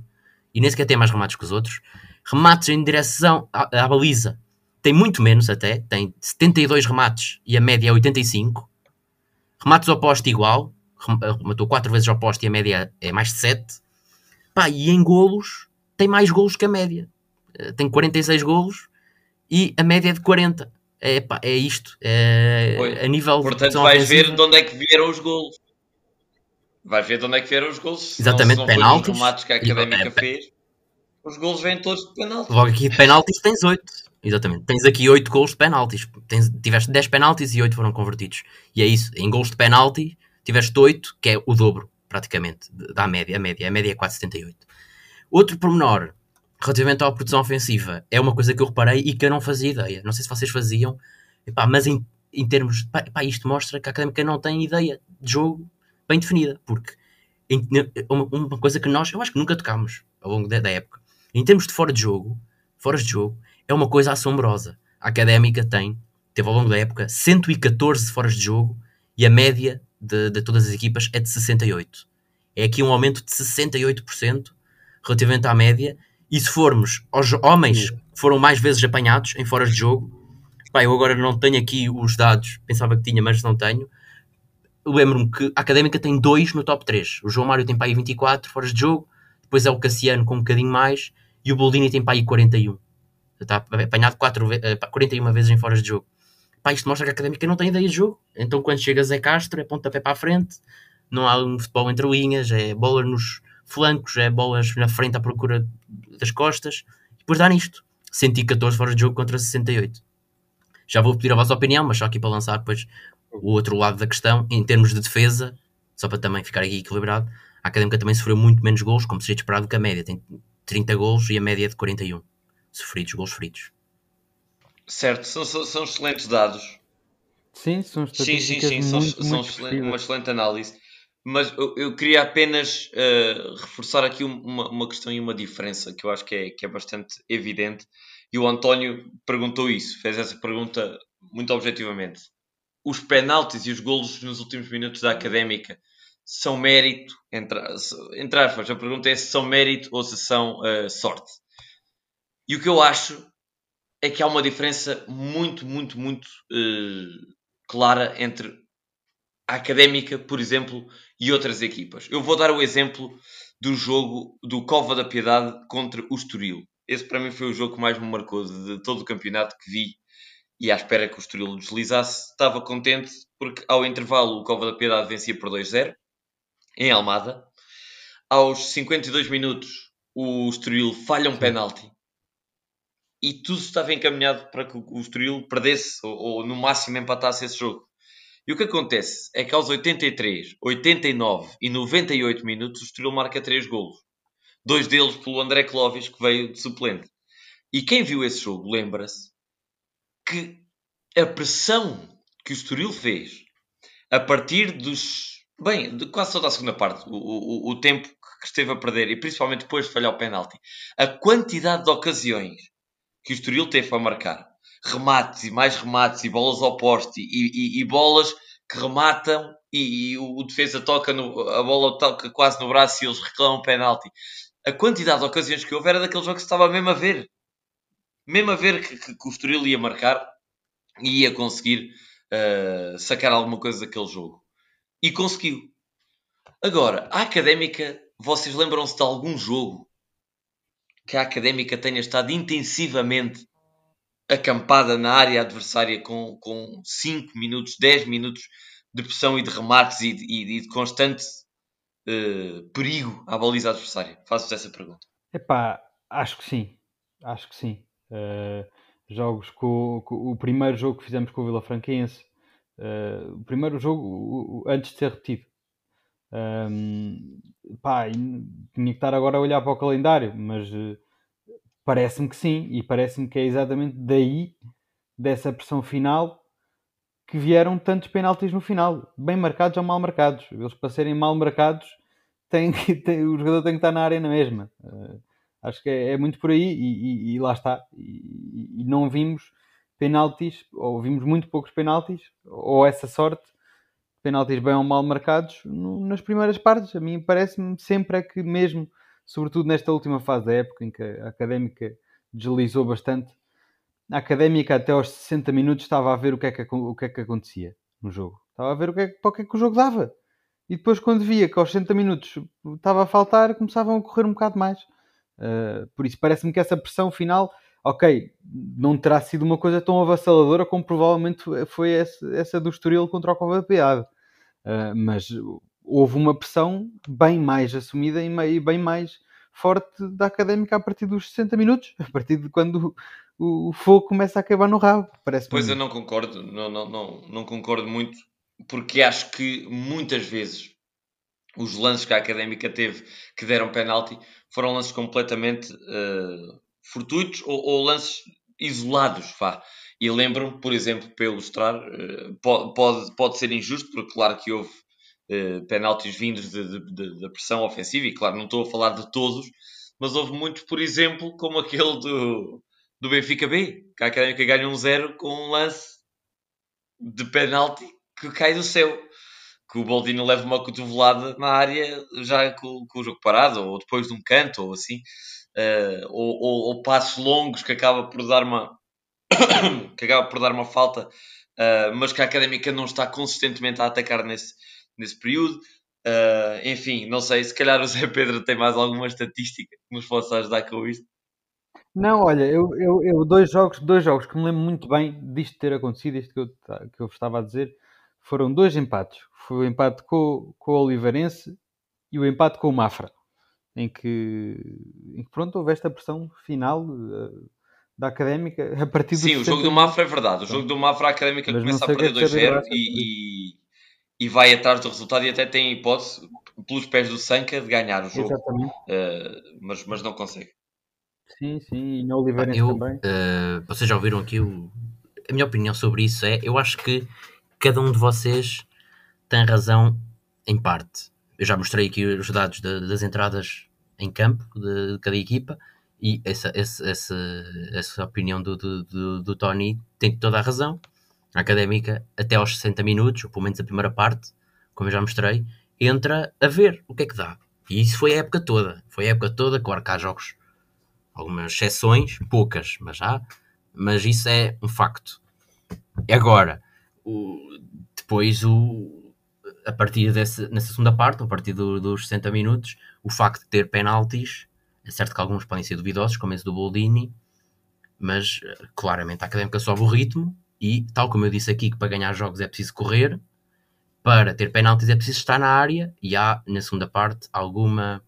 [SPEAKER 2] e nem sequer tem mais remates que os outros. Remates em direção à, à baliza tem muito menos até, tem 72 remates e a média é 85. Remates ao poste igual, rematou 4 vezes ao poste e a média é mais de 7. Pá, e em golos tem mais golos que a média. Eh, tem 46 golos e a média é de 40 é, pá, é isto. É, a nível
[SPEAKER 1] Portanto, vais ver de onde é que vieram os golos. Vais ver de onde é que vieram os golos.
[SPEAKER 2] Exatamente, penaltis.
[SPEAKER 1] Os que a académica e, fez. Os golos vêm todos de penaltis.
[SPEAKER 2] Logo aqui de penaltis tens 8. Exatamente. Tens aqui 8 gols de penaltis. Tens, tiveste 10 penaltis e 8 foram convertidos. E é isso. Em gols de penalti, tiveste 8, que é o dobro, praticamente, da média. A média, a média é 4,78. Outro pormenor, relativamente à produção ofensiva, é uma coisa que eu reparei e que eu não fazia ideia. Não sei se vocês faziam, epá, mas em, em termos. Epá, isto mostra que a académica não tem ideia de jogo bem definida, porque em, uma, uma, coisa que nós, eu acho que nunca tocámos ao longo da, da época, em termos de fora de jogo, fora de jogo, é uma coisa assombrosa. A académica tem, teve ao longo da época, 114 fora de jogo e a média de, de todas as equipas é de 68. É aqui um aumento de 68% relativamente à média. E se formos aos homens que foram mais vezes apanhados em fora de jogo, pá, eu agora não tenho aqui os dados, pensava que tinha, mas não tenho. Lembro-me que a Académica tem dois no top 3. O João Mário tem para aí 24 fora de jogo, depois é o Cassiano com um bocadinho mais e o Boldini tem para aí 41. Está apanhado 4, 41 vezes em fora de jogo. Pá, isto mostra que a Académica não tem ideia de jogo. Então quando chega Zé Castro é pontapé para a frente, não há um futebol entre linhas, é bola nos flancos, é bolas na frente à procura das costas, e depois dá nisto. 114 fora de jogo contra 68. Já vou pedir a vossa opinião, mas só aqui para lançar depois o outro lado da questão, em termos de defesa, só para também ficar aqui equilibrado, a Académica também sofreu muito menos gols, como seria esperado que a média. Tem 30 gols e a média é de 41 sofridos, gols feridos.
[SPEAKER 1] Certo, são, são, são excelentes dados.
[SPEAKER 3] Sim, são sim, sim, sim,
[SPEAKER 1] são, muito são uma excelente análise. Mas eu, eu queria apenas uh, reforçar aqui uma, uma questão e uma diferença que eu acho que é, que é bastante evidente. E o António perguntou isso, fez essa pergunta muito objetivamente. Os penaltis e os golos nos últimos minutos da académica são mérito, entre, entre aspas, a pergunta é se são mérito ou se são uh, sorte. E o que eu acho é que há uma diferença muito, muito, muito uh, clara entre a académica, por exemplo, e outras equipas. Eu vou dar o exemplo do jogo do Cova da Piedade contra o Estoril. Esse para mim foi o jogo que mais me marcou de todo o campeonato que vi e à espera que o Estoril deslizasse. Estava contente porque ao intervalo o Cova da Piedade vencia por 2-0 em Almada. Aos 52 minutos o Estoril falha um penalti e tudo estava encaminhado para que o Estoril perdesse ou, ou no máximo empatasse esse jogo. E o que acontece é que aos 83, 89 e 98 minutos o Estoril marca 3 golos. Dois deles pelo André Clóvis, que veio de suplente. E quem viu esse jogo lembra-se que a pressão que o Estoril fez a partir dos... Bem, de quase toda a segunda parte, o, o, o tempo que esteve a perder, e principalmente depois de falhar o penalti, a quantidade de ocasiões que o Estoril teve para marcar remates e mais remates e bolas ao poste e, e, e bolas que rematam e, e o, defesa toca no, a bola toca quase no braço e eles reclamam penalti. A quantidade de ocasiões que houve era daquele jogo que estava mesmo a ver. Mesmo a ver que, que, que o Estoril ia marcar e ia conseguir uh, sacar alguma coisa daquele jogo. E conseguiu. Agora, a Académica, vocês lembram-se de algum jogo que a Académica tenha estado intensivamente acampada na área adversária com, com 5 minutos, 10 minutos de pressão e de remates e de, e de constante uh, perigo à baliza adversária? Faço-vos essa pergunta.
[SPEAKER 3] Epá, acho que sim. Acho que sim. Uh, jogos com, com, o primeiro jogo que fizemos com o Vila Franquense, uh, o primeiro jogo antes de ser repetido. Um, pá, tinha que estar agora a olhar para o calendário, mas uh, Parece-me que sim, e parece-me que é exatamente daí, dessa pressão final, que vieram tantos penaltis no final, bem marcados ou mal marcados. Eles para serem mal marcados, que, o jogador tem que estar na área na mesma. Uh, acho que é, é, muito por aí, e, e, e lá está. E, e, não vimos penaltis, ou vimos muito poucos penaltis, ou essa sorte, penaltis bem ou mal marcados, no, nas primeiras partes. A mim parece-me sempre é que mesmo sobretudo nesta última fase da época em que a académica deslizou bastante. A académica até aos 60 minutos estava a ver o que é que, o que, é que acontecia no jogo. Estava a ver o que, é, para o que é que o jogo dava. E depois, quando via que aos 60 minutos estava a faltar, começavam a correr um bocado mais. Uh, por isso, parece-me que essa pressão final, ok, não terá sido uma coisa tão avassaladora como provavelmente foi essa, essa do Estoril contra o Cova Piado. Uh, mas houve uma pressão bem mais assumida e bem mais forte da académica a partir dos 60 minutos, a partir de quando o, o fogo começa a acabar no rabo. Parece
[SPEAKER 1] pois eu não concordo, não, não, não, não concordo muito, porque acho que muitas vezes os lances que a académica teve que deram penalti foram lances completamente uh, fortuitos ou, ou, lances isolados. Vá. E lembro-me, por exemplo, para ilustrar, uh, pode, pode ser injusto, porque claro que houve uh, penaltis vindos da pressão ofensiva, e claro, não estou a falar de todos, mas houve muitos, por exemplo, como aquele do, do Benfica B, que a Académica ganha um zero com um lance de penalti que cai do céu. Que o Boldino leva uma cotovelada na área já com, com o jogo parado, ou depois de um canto, ou assim. Uh, ou, ou, ou, passos longos que acaba por dar uma que acaba por dar uma falta, uh, mas que a Académica não está consistentemente a atacar nesse, nesse período. Uh, enfim, não sei, se calhar o Zé Pedro tem mais alguma estatística que nos possa ajudar com isto.
[SPEAKER 3] Não, olha, eu, eu, eu dois jogos, dois jogos que me lembro muito bem disto ter acontecido, isto que eu, que eu estava a dizer, foram dois empates. Foi o empate com, com o Oliveirense e o empate com o Mafra, em que, em que pronto, houve esta pressão final uh, da Académica a partir do
[SPEAKER 1] Sim, o jogo do Mafra é verdade. O jogo do Mafra a Académica Mas começa a perder 2-0 e, e, e, vai atrás do resultado e até tem hipótese, pelos pés do Sanca, de ganhar o jogo. Exatamente. Uh, mas, mas não consegue.
[SPEAKER 3] Sim, sim, e no Oliveirense também.
[SPEAKER 2] Uh, vocês já ouviram aqui o... a minha opinião sobre isso é, eu acho que cada um de vocês tem razão em parte. Eu já mostrei aqui os dados de, das entradas em campo de, de cada equipa e essa, essa, essa, essa opinião do, do, do, do, Tony tem toda a razão. A académica, até aos 60 minutos, ou pelo menos a primeira parte, como eu já mostrei, entra a ver o que é que dá. E isso foi a época toda. Foi a época toda, claro que há jogos algumas exceções, poucas, mas há, mas isso é um facto. Agora, o, depois, o, a partir dessa, nessa segunda parte, a partir do, dos 60 minutos, o facto de ter penaltis, é certo que alguns podem ser duvidosos, como esse do Boldini, mas claramente a académica sobe o ritmo e, tal como eu disse aqui, que para ganhar jogos é preciso correr, para ter penaltis é preciso estar na área e há, na segunda parte, alguma,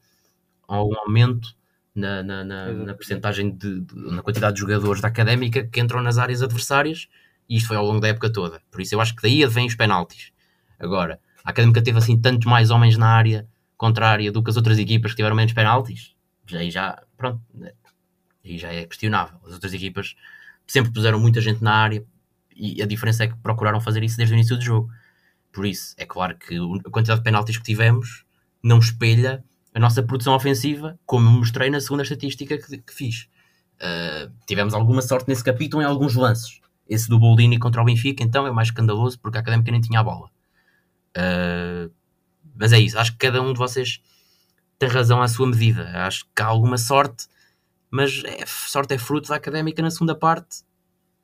[SPEAKER 2] algum aumento na, na, na, na percentagem de, de, na quantidade de jogadores da académica que entram nas áreas adversárias e isto foi ao longo da época toda. Por isso eu acho que daí vem os penaltis. Agora, a académica teve assim tantos mais homens na área contrária do que as outras equipas que tiveram menos penaltis. Aí já, pronto, aí já é questionável. As outras equipas sempre puseram muita gente na área e a diferença é que procuraram fazer isso desde o início do jogo. Por isso, é claro que a quantidade de penaltis que tivemos não espelha a nossa produção ofensiva, como mostrei na segunda estatística que, que fiz. Uh, tivemos alguma sorte nesse capítulo em alguns lances. Esse do Boldini contra o Benfica, então, é mais escandaloso porque a Académica nem tinha a bola. Uh, mas é isso, acho que cada um de vocês tem razão à sua medida. Acho que há alguma sorte, mas é, sorte é fruto da Académica na segunda parte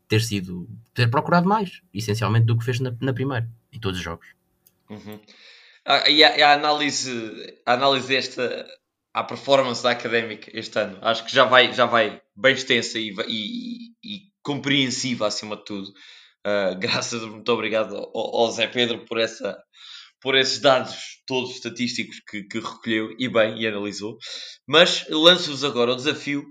[SPEAKER 2] ter sido, ter procurado mais, essencialmente, do que fez na, na primeira, em todos os jogos.
[SPEAKER 1] Uhum. Ah, e a, a, análise, a análise desta a performance da académica este ano, acho que já vai, já vai bem extensa e, e, e compreensiva acima de tudo. Uh, graças, muito obrigado ao, ao, Zé Pedro por, essa, por esses dados todos estatísticos que, que recolheu e bem e analisou. Mas lanço-vos agora o desafio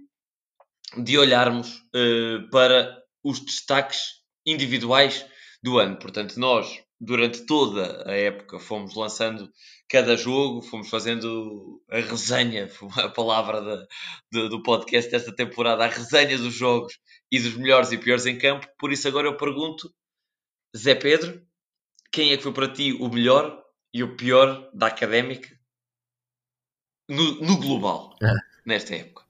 [SPEAKER 1] de olharmos uh, para os destaques individuais do ano. Portanto, nós durante toda a época fomos lançando cada jogo, fomos fazendo a resenha, a palavra do podcast desta temporada, a resenha dos jogos e dos melhores e piores em campo. Por isso agora eu pergunto, Zé Pedro, quem é que foi para ti o melhor e o pior da Académica no, no global, é. nesta época?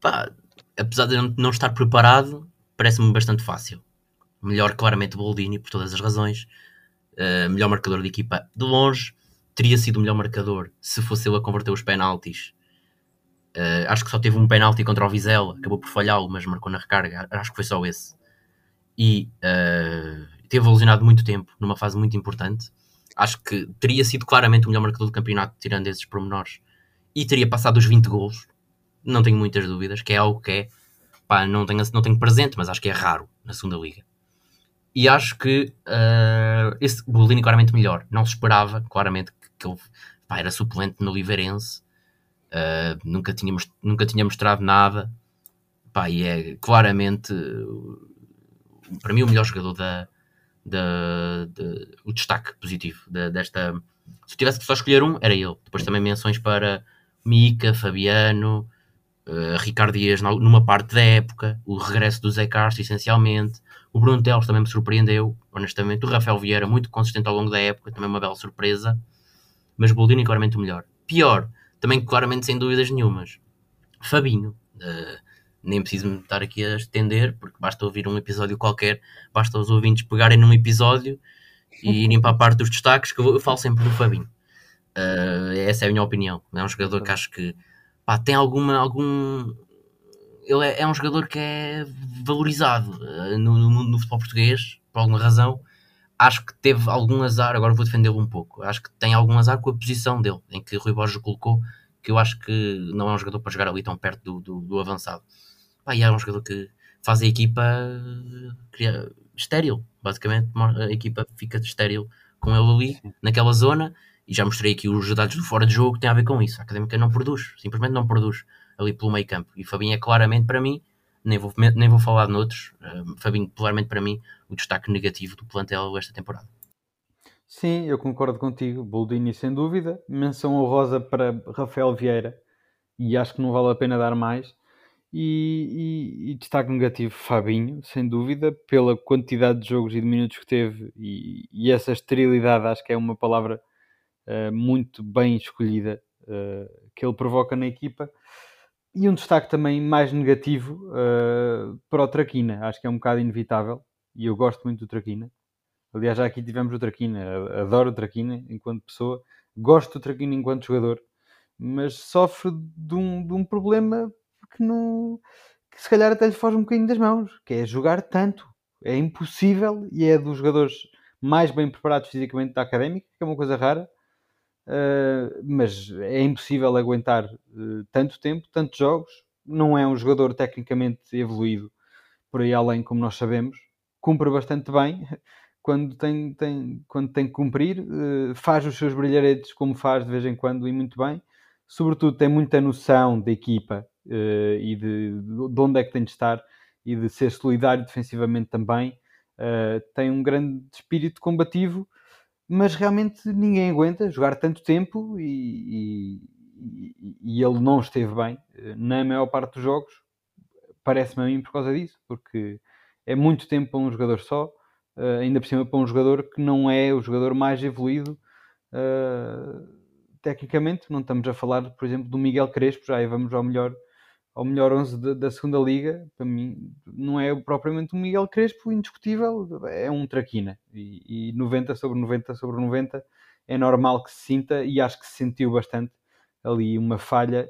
[SPEAKER 2] Pá, apesar de não estar preparado, parece-me bastante fácil melhor claramente Boldini por todas as razões, uh, melhor marcador de equipa de longe, teria sido o melhor marcador se fosse ele a converter os penaltis. Uh, acho que só teve um penalti contra o Vizela, acabou por falhá-lo, mas marcou na recarga, acho que foi só esse. E uh, teve lesionado muito tempo, numa fase muito importante. Acho que teria sido claramente o melhor marcador do campeonato, tirando esses pormenores. E teria passado os 20 golos, não tenho muitas dúvidas, que é algo que é, pá, não tenho, não tenho presente, mas acho que é raro na segunda liga. E acho que uh, esse Bolini claramente melhor. Não se esperava, claramente, que, que ele pá, era suplente no Oliveirense. Uh, nunca, tinha, nunca tinha mostrado nada. Pá, e é claramente, para mim, o melhor jogador da, da, da o destaque positivo da, desta. Se eu tivesse que só escolher um, era ele. Depois também menções para Mica, Fabiano, uh, Ricardo Dias numa parte da época, o regresso do Zé Castro, essencialmente. O Bruno Teles também me surpreendeu, honestamente. O Rafael Vieira, muito consistente ao longo da época, também uma bela surpresa. Mas Boldini, claramente o melhor. Pior, também claramente sem dúvidas nenhumas. Fabinho. Uh, nem preciso me estar aqui a estender, porque basta ouvir um episódio qualquer, basta os ouvintes pegarem num episódio e irem para a parte dos destaques, que eu, eu falo sempre do Fabinho. Uh, essa é a minha opinião. É um jogador que acho que pá, tem alguma, algum. Ele é, é, um jogador que é valorizado uh, no, no, no, futebol português, por alguma razão. Acho que teve algum azar, agora vou defendê-lo um pouco. Acho que tem algum azar com a posição dele, em que Rui Borges colocou, que eu acho que não é um jogador para jogar ali tão perto do, do, do avançado. Pá, e é um jogador que faz a equipa cria, estéril, basicamente. A equipa fica estéril com ele ali, Sim. naquela zona e já mostrei aqui os dados do fora de jogo que tem a ver com isso. A Académica não produz, simplesmente não produz ali pelo meio campo. E Fabinho é claramente para mim, nem vou, nem vou falar de noutros, uh, Fabinho claramente para mim o destaque negativo do plantel esta temporada.
[SPEAKER 3] Sim, eu concordo contigo, Boldini sem dúvida, menção honrosa para Rafael Vieira e acho que não vale a pena dar mais. E, e, e, destaque negativo Fabinho, sem dúvida, pela quantidade de jogos e de minutos que teve e, e essa esterilidade acho que é uma palavra uh, muito bem escolhida uh, que ele provoca na equipa. E um destaque também mais negativo uh, para o Traquina, acho que é um bocado inevitável e eu gosto muito do Traquina. Aliás, já aqui tivemos o Traquina, adoro o Traquina enquanto pessoa, gosto do Traquina enquanto jogador, mas sofre de um, de um problema que, que se calhar até lhe foge um bocadinho das mãos, que é jogar tanto. É impossível e é dos jogadores mais bem preparados fisicamente da académica, que é uma coisa rara. Uh, mas é impossível aguentar uh, tanto tempo, tantos jogos. Não é um jogador tecnicamente evoluído por aí além, como nós sabemos. Cumpre bastante bem quando tem, tem, quando tem que cumprir, uh, faz os seus brilharetes como faz de vez em quando e muito bem. Sobretudo, tem muita noção da equipa e de, de onde é que tem de estar e de ser solidário defensivamente também. tem um grande espírito combativo mas realmente ninguém aguenta jogar tanto tempo e, e, e, ele não esteve bem eh, na maior parte dos jogos, parece-me a mim por causa disso, porque é muito tempo para um jogador só, uh, ainda por cima para um jogador que não é o jogador mais evoluído uh, tecnicamente, não estamos a falar, por exemplo, do Miguel Crespo, já aí vamos ao melhor ao melhor 11 da, da, segunda liga, para mim, não é propriamente um Miguel Crespo indiscutível, é um Traquina. E, e 90 sobre 90 sobre 90 é normal que se sinta e acho que se sentiu bastante ali uma falha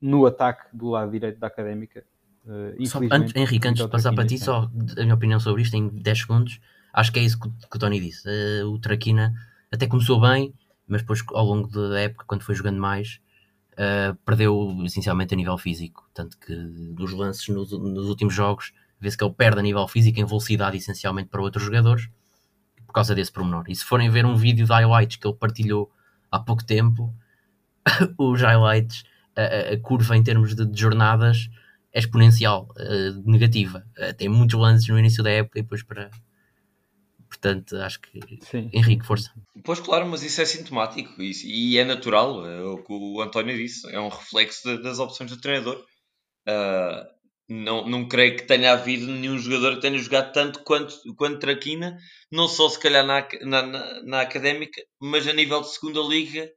[SPEAKER 3] no ataque do lado direito da académica.
[SPEAKER 2] Uh, só, antes, Henrique, antes de passar para ti, só a minha opinião sobre isto em 10 segundos. Acho que é isso que, que o Tony disse. Uh, o Traquina até começou bem, mas depois ao longo da época, quando foi jogando mais, uh, perdeu essencialmente a nível físico. Tanto que dos lances nos, nos últimos jogos, vê-se que ele perde a nível físico em velocidade essencialmente para outros jogadores por causa desse pormenor. E se forem ver um vídeo de highlights que ele partilhou há pouco tempo, os highlights, a, a, curva em termos de, de jornadas é exponencial, uh, negativa. Uh, tem muitos lances no início da época e depois para, Portanto, acho que Sim. Henrique, força.
[SPEAKER 1] Pois claro, mas isso é sintomático isso, e é natural, é o que o António disse, é um reflexo de, das opções do treinador. Uh, não, não creio que tenha havido nenhum jogador que tenha jogado tanto quanto, quanto Traquina, não só se calhar na, na, na, na académica, mas a nível de segunda liga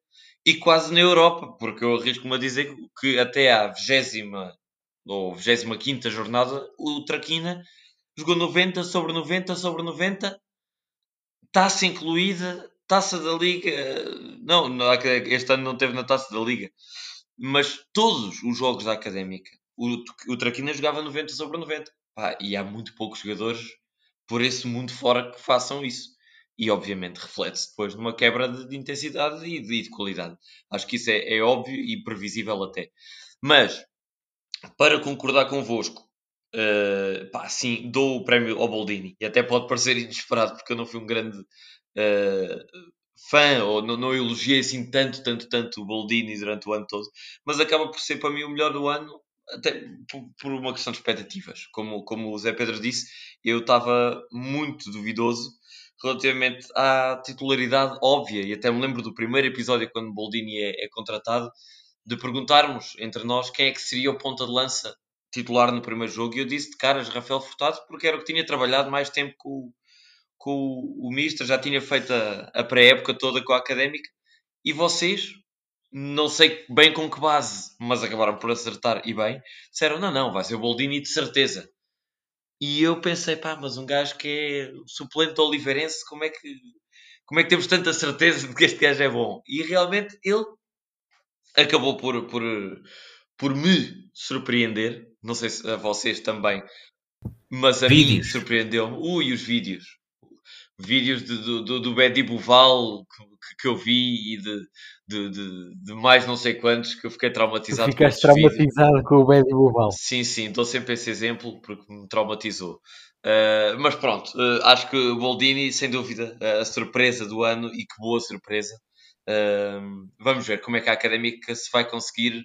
[SPEAKER 1] e quase na Europa, porque eu arrisco-me a dizer que até à 20 ou 25 jornada o Traquina jogou 90 sobre 90 sobre 90 taça incluída, taça da Liga. Não, este ano não teve na taça da Liga, mas todos os jogos da Académica, o, o Traquina jogava 90 sobre 90. Pá, e há muito poucos jogadores por esse mundo fora que façam isso. E obviamente reflete-se depois numa quebra de, de intensidade e de, de, qualidade. Acho que isso é, é óbvio e previsível até. Mas, para concordar convosco, Uh, pá, sim, dou o prémio ao Boldini. E até pode parecer inesperado, porque eu não fui um grande uh, fã ou não, não elogiei assim tanto, tanto, tanto o Boldini durante o ano todo, mas acaba por ser para mim o melhor do ano, até por, uma questão de expectativas. Como, como o Zé Pedro disse, eu estava muito duvidoso relativamente à titularidade óbvia, e até me lembro do primeiro episódio quando Boldini é, é contratado, de perguntarmos entre nós quem é que seria o ponta de lança titular no primeiro jogo, e eu disse de caras Rafael Furtado, porque era o que tinha trabalhado mais tempo com, com o, o Mister, já tinha feito a, a pré-época toda com a Académica, e vocês, não sei bem com que base, mas acabaram por acertar e bem, disseram, não, não, vai ser o Boldini de certeza. E eu pensei, pá, mas um gajo que é suplente oliveirense, como é que, como é que temos tanta certeza de que este gajo é bom? E realmente ele acabou por, por, por me surpreender. Não sei se a vocês também, mas a vídeos. mim surpreendeu-me. Ui, os vídeos vídeos de, do, do Bedi Buval que, que, eu vi e de, de, de, de, mais não sei quantos que eu fiquei traumatizado.
[SPEAKER 3] Tu ficaste traumatizado vídeos. com o Bedi Buval.
[SPEAKER 1] Sim, sim, dou sempre esse exemplo porque me traumatizou. Uh, mas pronto, uh, acho que o Boldini, sem dúvida, uh, a surpresa do ano e que boa surpresa. vamos ver como é que a académica se vai conseguir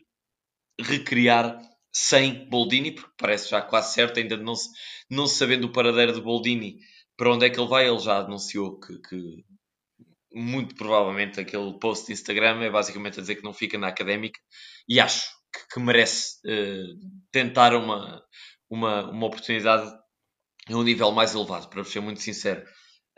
[SPEAKER 1] recriar sem Boldini, porque parece já quase certo, ainda não se, não sabendo o paradeiro de Boldini para onde é que ele vai, ele já anunciou que, que muito provavelmente aquele post de Instagram é basicamente a dizer que não fica na académica e acho que, que merece uh, tentar uma, uma, uma oportunidade a um nível mais elevado, para ser muito sincero.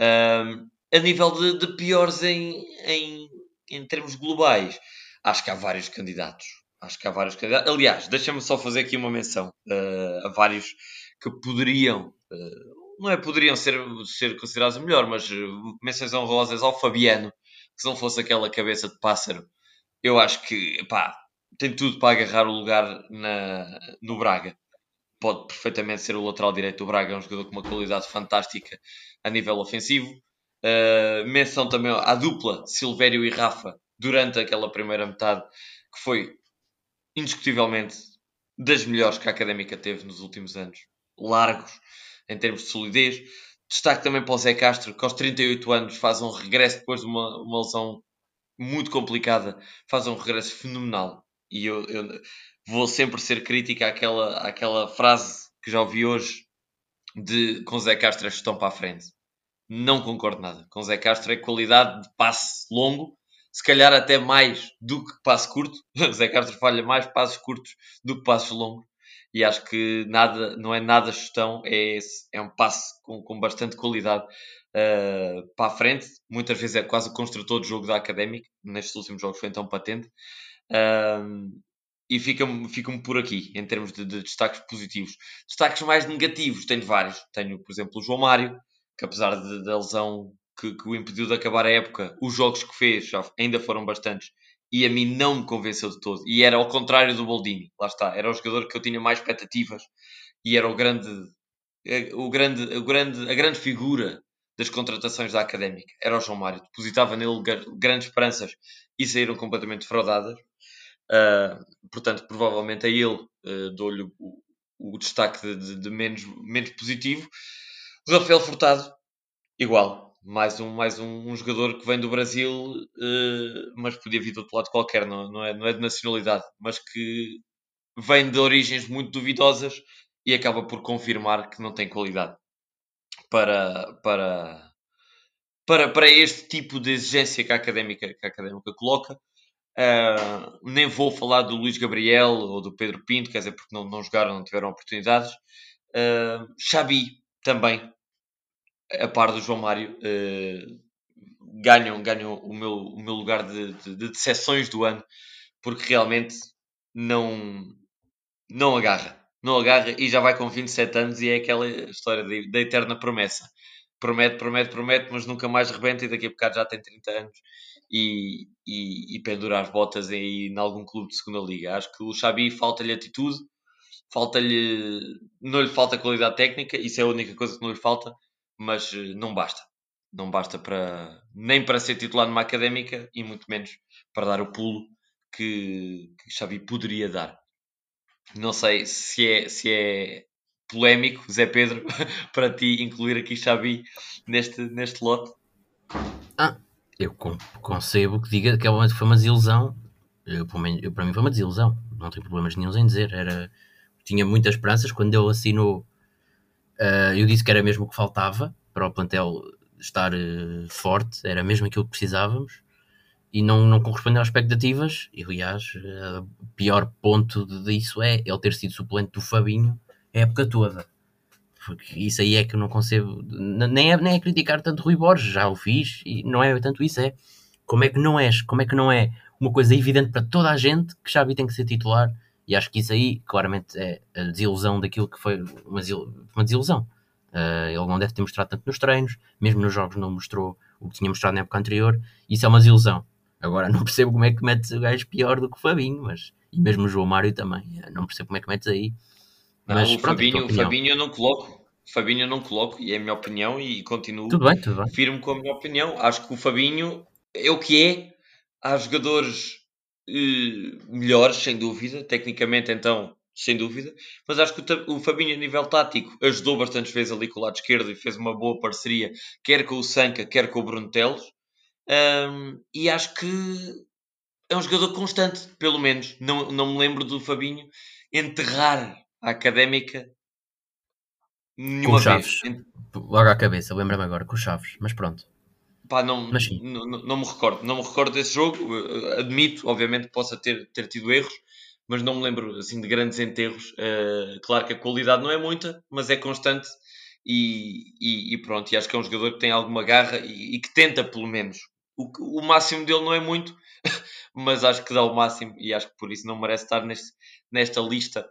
[SPEAKER 1] Uh, a nível de, de piores em, em, em termos globais, acho que há vários candidatos. Acho que há vários candidatos. Aliás, deixa-me só fazer aqui uma menção uh, a vários que poderiam uh, não é poderiam ser, ser considerados melhor, mas eh, menções honrosas ao Fabiano, que se não fosse aquela cabeça de pássaro, eu acho que pá, tem tudo para agarrar o lugar na, no Braga. Pode perfeitamente ser o lateral direito do Braga, é um jogador com uma qualidade fantástica a nível ofensivo. Uh, menção também à dupla Silvério e Rafa durante aquela primeira metade, que foi indiscutivelmente das melhores que a Académica teve nos últimos anos. Largos, em termos de solidez. Destaque também para o Zé Castro, que aos 38 anos faz um regresso depois de uma, uma lesão muito complicada, faz um regresso fenomenal. E eu, eu vou sempre ser crítica àquela, àquela frase que já ouvi hoje de com Zé Castro é gestão para a frente. Não concordo nada. Com Zé Castro é qualidade de passe longo, se calhar até mais do que passe curto. Zé Castro falha mais passos curtos do que passos longos e acho que nada, não é nada gestão, é, é um passo com, com bastante qualidade uh, para a frente. Muitas vezes é quase o construtor de jogo da Académica, nestes últimos jogos foi então patente. Uh, e fica-me fica por aqui, em termos de, de, destaques positivos. Destaques mais negativos, tenho vários. Tenho, por exemplo, o João Mário, que apesar da lesão que, que, o impediu de acabar a época, os jogos que fez já ainda foram bastantes e a mim não me convenceu de todo. E era ao contrário do Boldini, lá está, era o jogador que eu tinha mais expectativas e era o grande, o grande, o grande, a grande figura das contratações da Académica. Era o João Mário, depositava nele grandes esperanças e saíram completamente fraudadas. Uh, portanto, provavelmente a ele uh, dou-lhe o, o, destaque de, de, de, menos, menos positivo. Rafael Furtado, igual, mais um, mais um, um, jogador que vem do Brasil, uh, mas podia vir de outro lado qualquer, não, não, é, não é de nacionalidade, mas que vem de origens muito duvidosas e acaba por confirmar que não tem qualidade para, para, para, para este tipo de exigência que a académica, que a académica coloca. Uh, nem vou falar do Luís Gabriel ou do Pedro Pinto, quer dizer, porque não, não jogaram, não tiveram oportunidades. Uh, Xabi também a par do João Mário, uh, ganham, ganham o, meu, o meu lugar de, de, de decepções do ano, porque realmente não, não agarra. Não agarra e já vai com 27 anos e é aquela história da eterna promessa. Promete, promete, promete, mas nunca mais rebenta e daqui a bocado já tem 30 anos e, e, e pendura as botas aí em algum clube de segunda liga. Acho que o Xabi falta-lhe atitude, falta-lhe, não lhe falta qualidade técnica, isso é a única coisa que não lhe falta, mas eh, não basta. Não basta para nem para ser titular numa académica e muito menos para dar o pulo que, que Xavi poderia dar. Não sei se é, se é polémico, Zé Pedro, para ti incluir aqui Xavi neste, neste lote.
[SPEAKER 2] Ah, eu concebo que diga que é foi uma desilusão. Eu, eu, para mim foi uma desilusão. Não tenho problemas nenhum em dizer. Era, tinha muitas esperanças. Quando ele assinou, uh, eu disse que era mesmo o que faltava para o plantel estar uh, forte. Era mesmo aquilo que precisávamos. E não, não correspondeu às expectativas. E, aliás, o pior ponto disso é ele ter sido suplente do Fabinho a época toda. Porque isso aí é que eu não concebo. Nem é, nem é criticar tanto Rui Borges, já o fiz, e não é tanto isso, é como é que não és, como é que não é uma coisa evidente para toda a gente que Xavi tem que ser titular. E acho que isso aí, claramente, é a desilusão daquilo que foi uma, uma desilusão. Uh, ele não deve ter mostrado tanto nos treinos, mesmo nos jogos não mostrou o que tinha mostrado na época anterior. Isso é uma desilusão. Agora, não percebo como é que metes o gajo pior do que o Fabinho, mas, e mesmo o João Mário também. Não percebo como é que metes aí.
[SPEAKER 1] Mas, não, o, pronto, Fabinho, o Fabinho eu não coloco. Fabinho eu não coloco, e é a minha opinião, e continuo
[SPEAKER 2] tudo bem, tudo bem.
[SPEAKER 1] firme com a minha opinião. Acho que o Fabinho é o que é. Há jogadores eh, melhores, sem dúvida. Tecnicamente, então, sem dúvida. Mas acho que o, o Fabinho, a nível tático, ajudou bastantes vezes ali com o lado esquerdo e fez uma boa parceria, quer com o Sanca, quer com o Bruno Teles. Um, e acho que é um jogador constante, pelo menos. Não, não me lembro do Fabinho enterrar a académica
[SPEAKER 2] nenhuma com Chaves. vez. Logo à cabeça, lembra-me agora, com o Chaves, mas pronto.
[SPEAKER 1] Pá, não, não, não, me recordo, não me recordo desse jogo. Admito, obviamente, que possa ter, ter tido erros, mas não me lembro assim de grandes enterros. Uh, claro que a qualidade não é muita, mas é constante e, e, e, pronto. E acho que é um jogador que tem alguma garra e, e que tenta, pelo menos. O, o máximo dele não é muito, mas acho que dá o máximo e acho que por isso não merece estar neste, nesta lista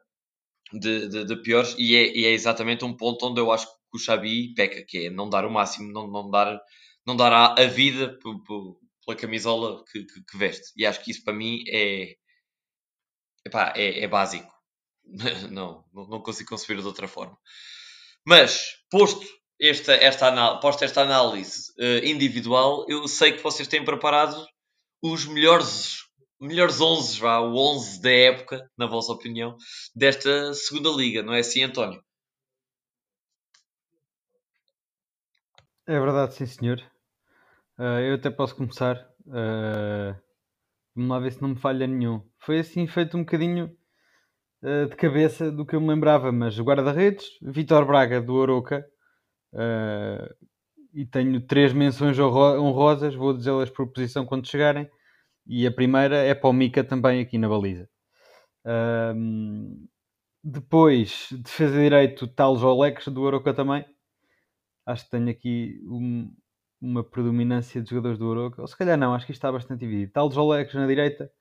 [SPEAKER 1] de, de, de piores. E é, e é, exatamente um ponto onde eu acho que o Xabi peca, que é não dar o máximo, não, não dar, não dar a, a vida pela camisola que, que, que, veste. E acho que isso para mim é, epá, é, é básico. Não, não consigo conceber de outra forma. Mas, posto esta, esta, posto esta análise uh, individual, eu sei que vocês têm preparado os melhores, melhores 11, vá, o 11 da época, na vossa opinião, desta segunda liga, não é assim, António?
[SPEAKER 3] É verdade, sim, senhor. Uh, eu até posso começar. Uh, vamos lá ver se não me falha nenhum. Foi assim feito um bocadinho uh, de cabeça do que eu me lembrava, mas guarda-redes, Vitor Braga do Oroca, Uh, e tenho três menções honrosas, vou dizê-las por posição quando chegarem. E a primeira é para o Mica também aqui na baliza. Depois, defesa de direito, Talos Olex do Oroca também. Acho que tenho aqui um, uma predominância de jogadores do Oroca. Ou se calhar não, acho que isto está bastante dividido. Talos Olex na direita.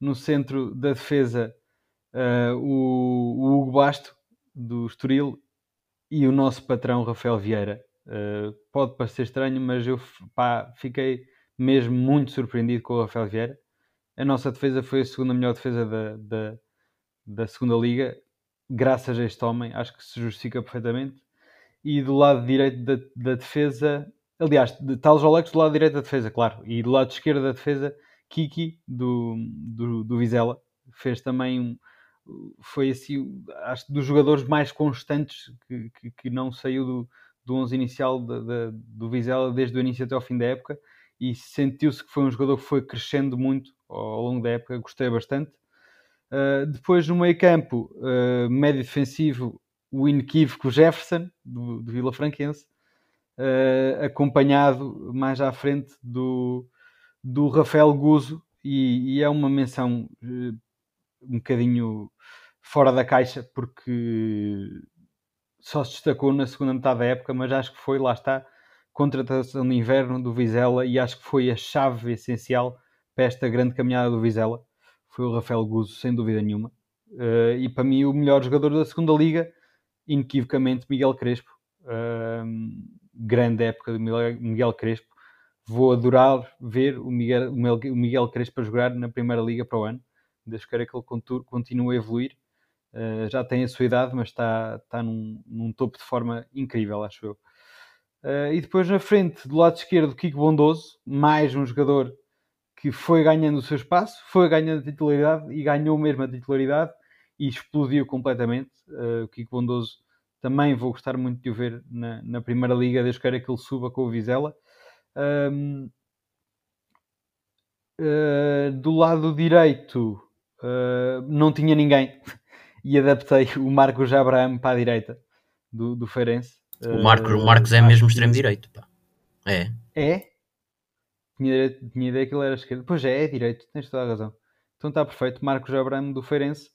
[SPEAKER 3] No centro da defesa, uh, o, o Hugo Basto do Estoril e o nosso patrão Rafael Vieira. Uh, pode parecer estranho, mas eu pá, fiquei mesmo muito surpreendido com o Rafael Vieira. A nossa defesa foi a segunda melhor defesa da, da, da segunda liga, graças a este homem, acho que se justifica perfeitamente. E do lado direito da, da defesa, aliás, de Talos Alex do lado direito da defesa, claro, e do lado esquerdo da defesa, Kiki do, do, do Vizela, fez também um, foi assim, acho dos jogadores mais constantes que, que, que não saiu do, do 11 inicial de, de, do Vizela desde o início até ao fim da época e sentiu-se que foi um jogador que foi crescendo muito ao longo da época, gostei bastante. Uh, depois no meio campo, uh, médio defensivo, o inequívoco Jefferson, do, do Vila Franquense, uh, acompanhado mais à frente do, do Rafael Guzo, e, e é uma menção um bocadinho fora da caixa, porque só se destacou na segunda metade da época, mas acho que foi, lá está, contratação de inverno do Vizela e acho que foi a chave essencial para esta grande caminhada do Vizela. Foi o Rafael Guzo, sem dúvida nenhuma. Uh, e para mim, o melhor jogador da segunda liga, inequivocamente, Miguel Crespo. Grande época de Miguel Crespo. Vou adorar ver o Miguel, o Miguel Crespo a jogar na Primeira Liga para o ano. Deus queira que ele continue a evoluir. Uh, já tem a sua idade, mas está, está num, num topo de forma incrível, acho eu. Uh, e depois na frente, do lado esquerdo, Kiko Bondoso, mais um jogador que foi ganhando o seu espaço, foi ganhando a titularidade e ganhou mesmo a titularidade e explodiu completamente. Uh, o Kiko Bondoso também vou gostar muito de o ver na, na Primeira Liga, Deus queira que ele suba com o Vizela. Um, Uh, do lado direito uh, não tinha ninguém e adaptei o Marcos Abraham para a direita do, do Feirense.
[SPEAKER 2] O, Marco, o Marcos é mesmo extremo direito. Pá. É.
[SPEAKER 3] É? Tinha, tinha ideia que ele era esquerdo. Pois é, é direito, tens toda a razão. Então está perfeito. Marcos Abraham do Feirense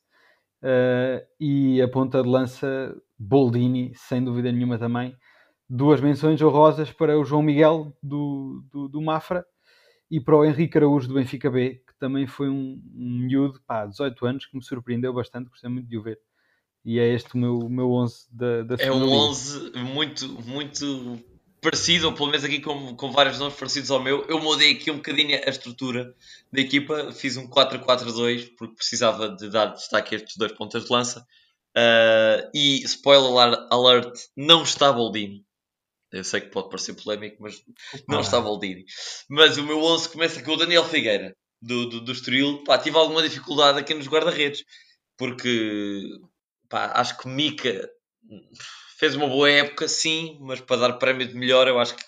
[SPEAKER 3] uh, e a ponta de lança Boldini, sem dúvida nenhuma também. Duas menções honrosas para o João Miguel do, do, do Mafra e para o Henrique Araújo do Benfica B, que também foi um, um miúdo, pá, 18 anos, que me surpreendeu bastante, gostei muito de o ver. E é este o meu, meu 11 da, da
[SPEAKER 1] É um 11 muito, muito parecido, ou pelo menos aqui com, com vários nomes parecidos ao meu. Eu mudei aqui um bocadinho a estrutura da equipa, fiz um 4-4-2 porque precisava de dar destaque a estes dois pontas de lança. Uh, e spoiler alert, não está Boldini. Eu sei que pode parecer polémico, mas não está Boldini. Mas o meu 11 começa com o Daniel Figueira, do, do, do Estoril. Pá, tive alguma dificuldade aqui nos guarda-redes, porque pá, acho que Mica fez uma boa época, sim, mas para dar prémio de melhor, eu acho que,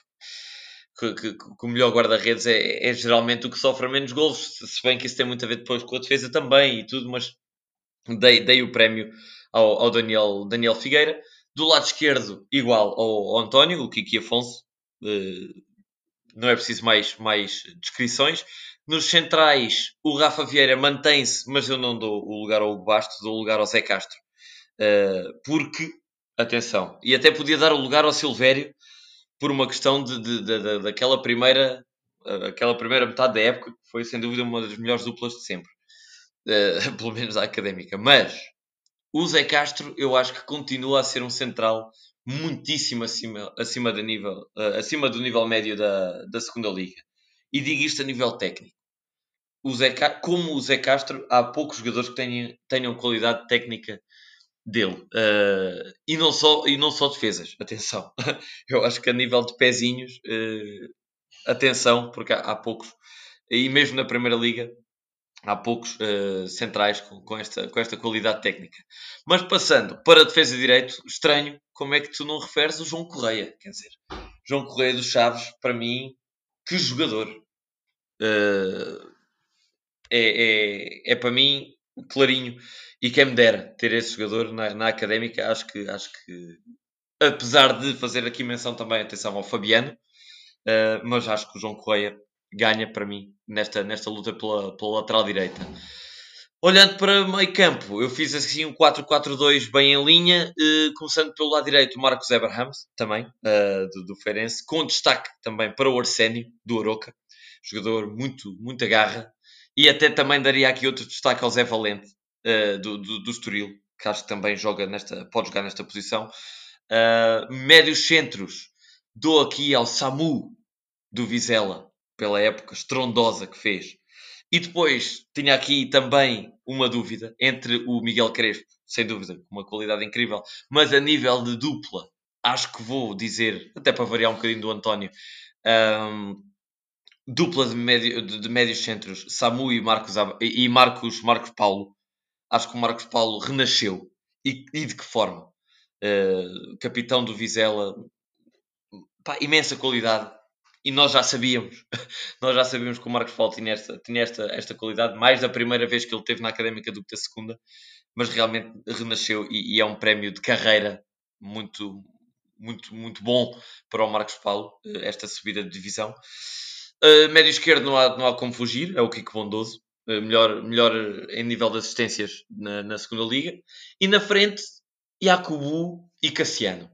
[SPEAKER 1] que, que, que o melhor guarda-redes é, é, geralmente o que sofre menos gols, se bem que isso tem muito a ver depois com a defesa também e tudo, mas dei, dei o prémio ao, ao Daniel, Daniel Figueira. Do lado esquerdo, igual ao, ao António, o Kiki Afonso. Uh, não é preciso mais, mais descrições. Nos centrais, o Rafa Vieira mantém-se, mas eu não dou o lugar ao Bastos, dou o lugar ao Zé Castro. Uh, porque Atenção. E até podia dar o lugar ao Silvério por uma questão de, de, de, de, daquela primeira aquela primeira metade da época, que foi sem dúvida uma das melhores duplas de sempre. Uh, pelo menos a académica. Mas o Zé Castro, eu acho que continua a ser um central muitíssimo acima, acima, do, nível, uh, acima do nível médio da, da segunda liga. E digo isto a nível técnico. O Zé, como o Zé Castro, há poucos jogadores que tenham, tenham qualidade técnica dele. Uh, e, não só, e não só defesas, atenção. Eu acho que a nível de pezinhos, uh, atenção, porque há, há, poucos, e mesmo na Primeira Liga, há poucos uh, centrais com, com, esta, com esta qualidade técnica. Mas passando para a defesa de direito, estranho como é que tu não referes o João Correia. Quer dizer, João Correia dos Chaves, para mim, que jogador. é, é, é para mim clarinho e quem me dera ter esse jogador na, na académica, acho que, acho que, apesar de fazer aqui menção também, atenção ao Fabiano, uh, mas acho que o João Correia ganha para mim nesta, nesta luta pela, pela lateral direita. Olhando para meio campo, eu fiz assim um 4-4-2 bem em linha, uh, começando pelo lado direito, o Marcos Abrahams, também, uh, do, do Feirense, com destaque também para o Arsénio, do Oroca, jogador muito, muita garra, e até também daria aqui outro destaque ao Zé Valente, uh, do, do, do Estoril, que acho que também joga nesta, pode jogar nesta posição. Uh, médios centros, dou aqui ao Samu do Vizela, pela época estrondosa que fez. E depois tinha aqui também uma dúvida entre o Miguel Crespo, sem dúvida, com uma qualidade incrível, mas a nível de dupla, acho que vou dizer, até para variar um bocadinho do António, um, dupla de, médio, de, de, médios centros, Samu e Marcos, e Marcos, Marcos Paulo, acho que o Marcos Paulo renasceu. E, e de que forma? Uh, capitão do Vizela, pá, imensa qualidade. E nós já sabíamos, nós já sabíamos que o Marcos Paulo tinha, esta, tinha esta, esta qualidade, mais da primeira vez que ele teve na Académica do que da segunda, mas realmente renasceu e, e é um prémio de carreira muito, muito, muito bom para o Marcos Paulo, eh, esta subida de divisão. Uh, médio esquerdo não há, não há como fugir, é o Kiko Bondoso. Eh, melhor, melhor em nível de assistências na, na segunda liga. E na frente, Jacobu e Cassiano,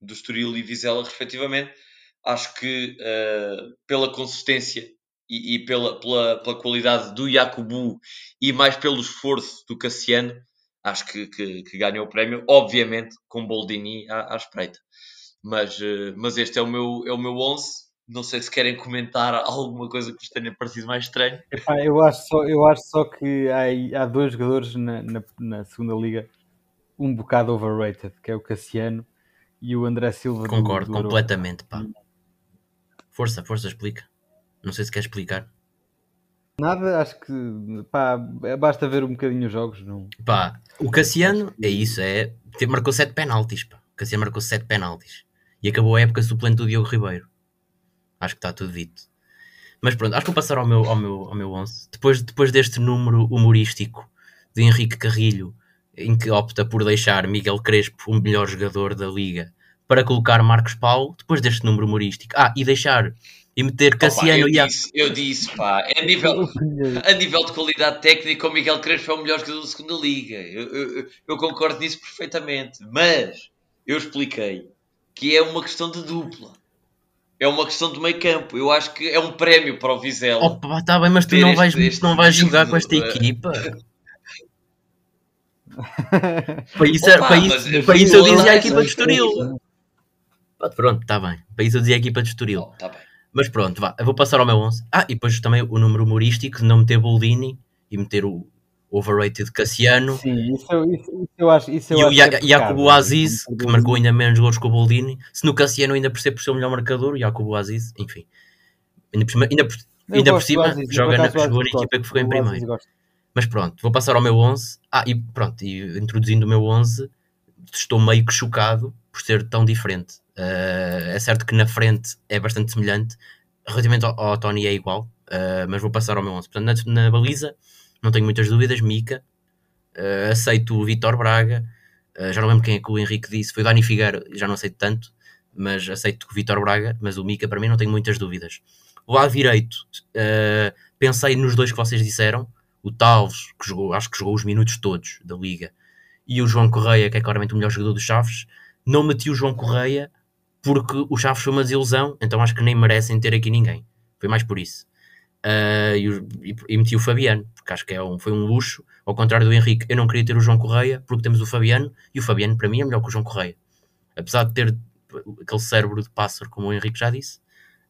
[SPEAKER 1] do Estoril e Vizela, respectivamente. Acho que uh, pela consistência e, e, pela, pela, pela qualidade do Jacobu e mais pelo esforço do Cassiano, acho que, que, que ganhou o prémio, obviamente com Boldini à, à espreita. Mas, uh, mas este é o meu, é o meu 11 não sei se querem comentar alguma coisa que vos tenha parecido mais estranho.
[SPEAKER 3] Epá, eu, acho só, eu acho só que há, há dois jogadores na, na, na, segunda liga um bocado overrated, que é o Cassiano e o André Silva.
[SPEAKER 2] Concordo, do, do completamente, pá. Força, força, explica. Não sei se quer explicar.
[SPEAKER 3] Nada, acho que pá, basta ver um bocadinho os jogos. Não...
[SPEAKER 2] Pá, o Cassiano é isso, é, marcou 7 penaltis. Pá. O Cassiano marcou 7 penaltis e acabou a época suplente do Diogo Ribeiro. Acho que está tudo dito. Mas pronto, acho que vou passar ao meu, ao meu, ao meu 11. Depois, depois deste número humorístico de Henrique Carrilho, em que opta por deixar Miguel Crespo o melhor jogador da liga para colocar Marcos Paulo, depois deste número humorístico. Ah, e deixar e meter Cassiano
[SPEAKER 1] Opa, eu,
[SPEAKER 2] e a...
[SPEAKER 1] disse, eu disse, pá, a nível, a nível de qualidade técnica, o Miguel Crespo é o melhor jogador da segunda liga. Eu, eu, eu concordo nisso perfeitamente. Mas eu expliquei que é uma questão de dupla. É uma questão de meio campo. Eu acho que é um prémio para o Vizela.
[SPEAKER 2] Opa, tá bem, mas tu não vais,
[SPEAKER 1] este
[SPEAKER 2] não vais jogar com esta
[SPEAKER 1] eh.
[SPEAKER 2] equipa. Para isso, é-
[SPEAKER 1] Opa,
[SPEAKER 2] para isso,
[SPEAKER 1] eu
[SPEAKER 2] para isso eu dizia a equipa de Estoril. Pronto, está bem. Para isso eu dizia a equipa de Estoril.
[SPEAKER 1] Oh, tá bem.
[SPEAKER 2] Mas pronto, vá, eu vou passar ao meu 11. Ah, e depois também o número humorístico de não meter Boldini e meter o overrated Cassiano.
[SPEAKER 3] Sim, isso, eu- isso, isso eu acho. Isso eu
[SPEAKER 2] E o
[SPEAKER 3] acho é
[SPEAKER 2] Jacobo
[SPEAKER 3] pecado.
[SPEAKER 2] Aziz, que marcou ainda menos gols que o Boldini. Se no Cassiano ainda percebe por ser o melhor marcador, o Jacobo Aziz, enfim. Ainda por cima, ainda por, ainda por cima
[SPEAKER 3] Aziz,
[SPEAKER 2] joga
[SPEAKER 3] por
[SPEAKER 2] na, jogou na equipa que ficou em primeiro. Mas pronto, vou passar ao meu 11. Ah, e pronto, e introduzindo o meu 11, estou meio que chocado por ser tão diferente. Eh, é certo que na frente é bastante semelhante, relativamente ao, ao Tony é igual, eh, mas vou passar ao meu 11. Portanto, na, na baliza, não tenho muitas dúvidas, Mica, eh, aceito o Vitor Braga, eh, já não lembro quem é que o Henrique disse, foi o Dani Figueira, já não aceito tanto, mas aceito o Vitor Braga, mas o Mica para mim não tenho muitas dúvidas. O lado direito, eh, pensei nos dois que vocês disseram, o Talves, que jogou, acho que jogou os minutos todos da Liga, e o João Correia, que é claramente o melhor jogador dos Chaves, não meti o João Correia porque o Chaves foi uma desilusão, então acho que nem merecem ter aqui ninguém. Foi mais por isso. Ah, e, e- meti o Fabiano, porque acho que é um, foi um luxo. Ao contrário do Henrique, eu não queria ter o João Correia, porque temos o Fabiano, e o Fabiano para mim é melhor que o João Correia. Apesar de ter aquele cérebro de pássaro, como o Henrique já disse,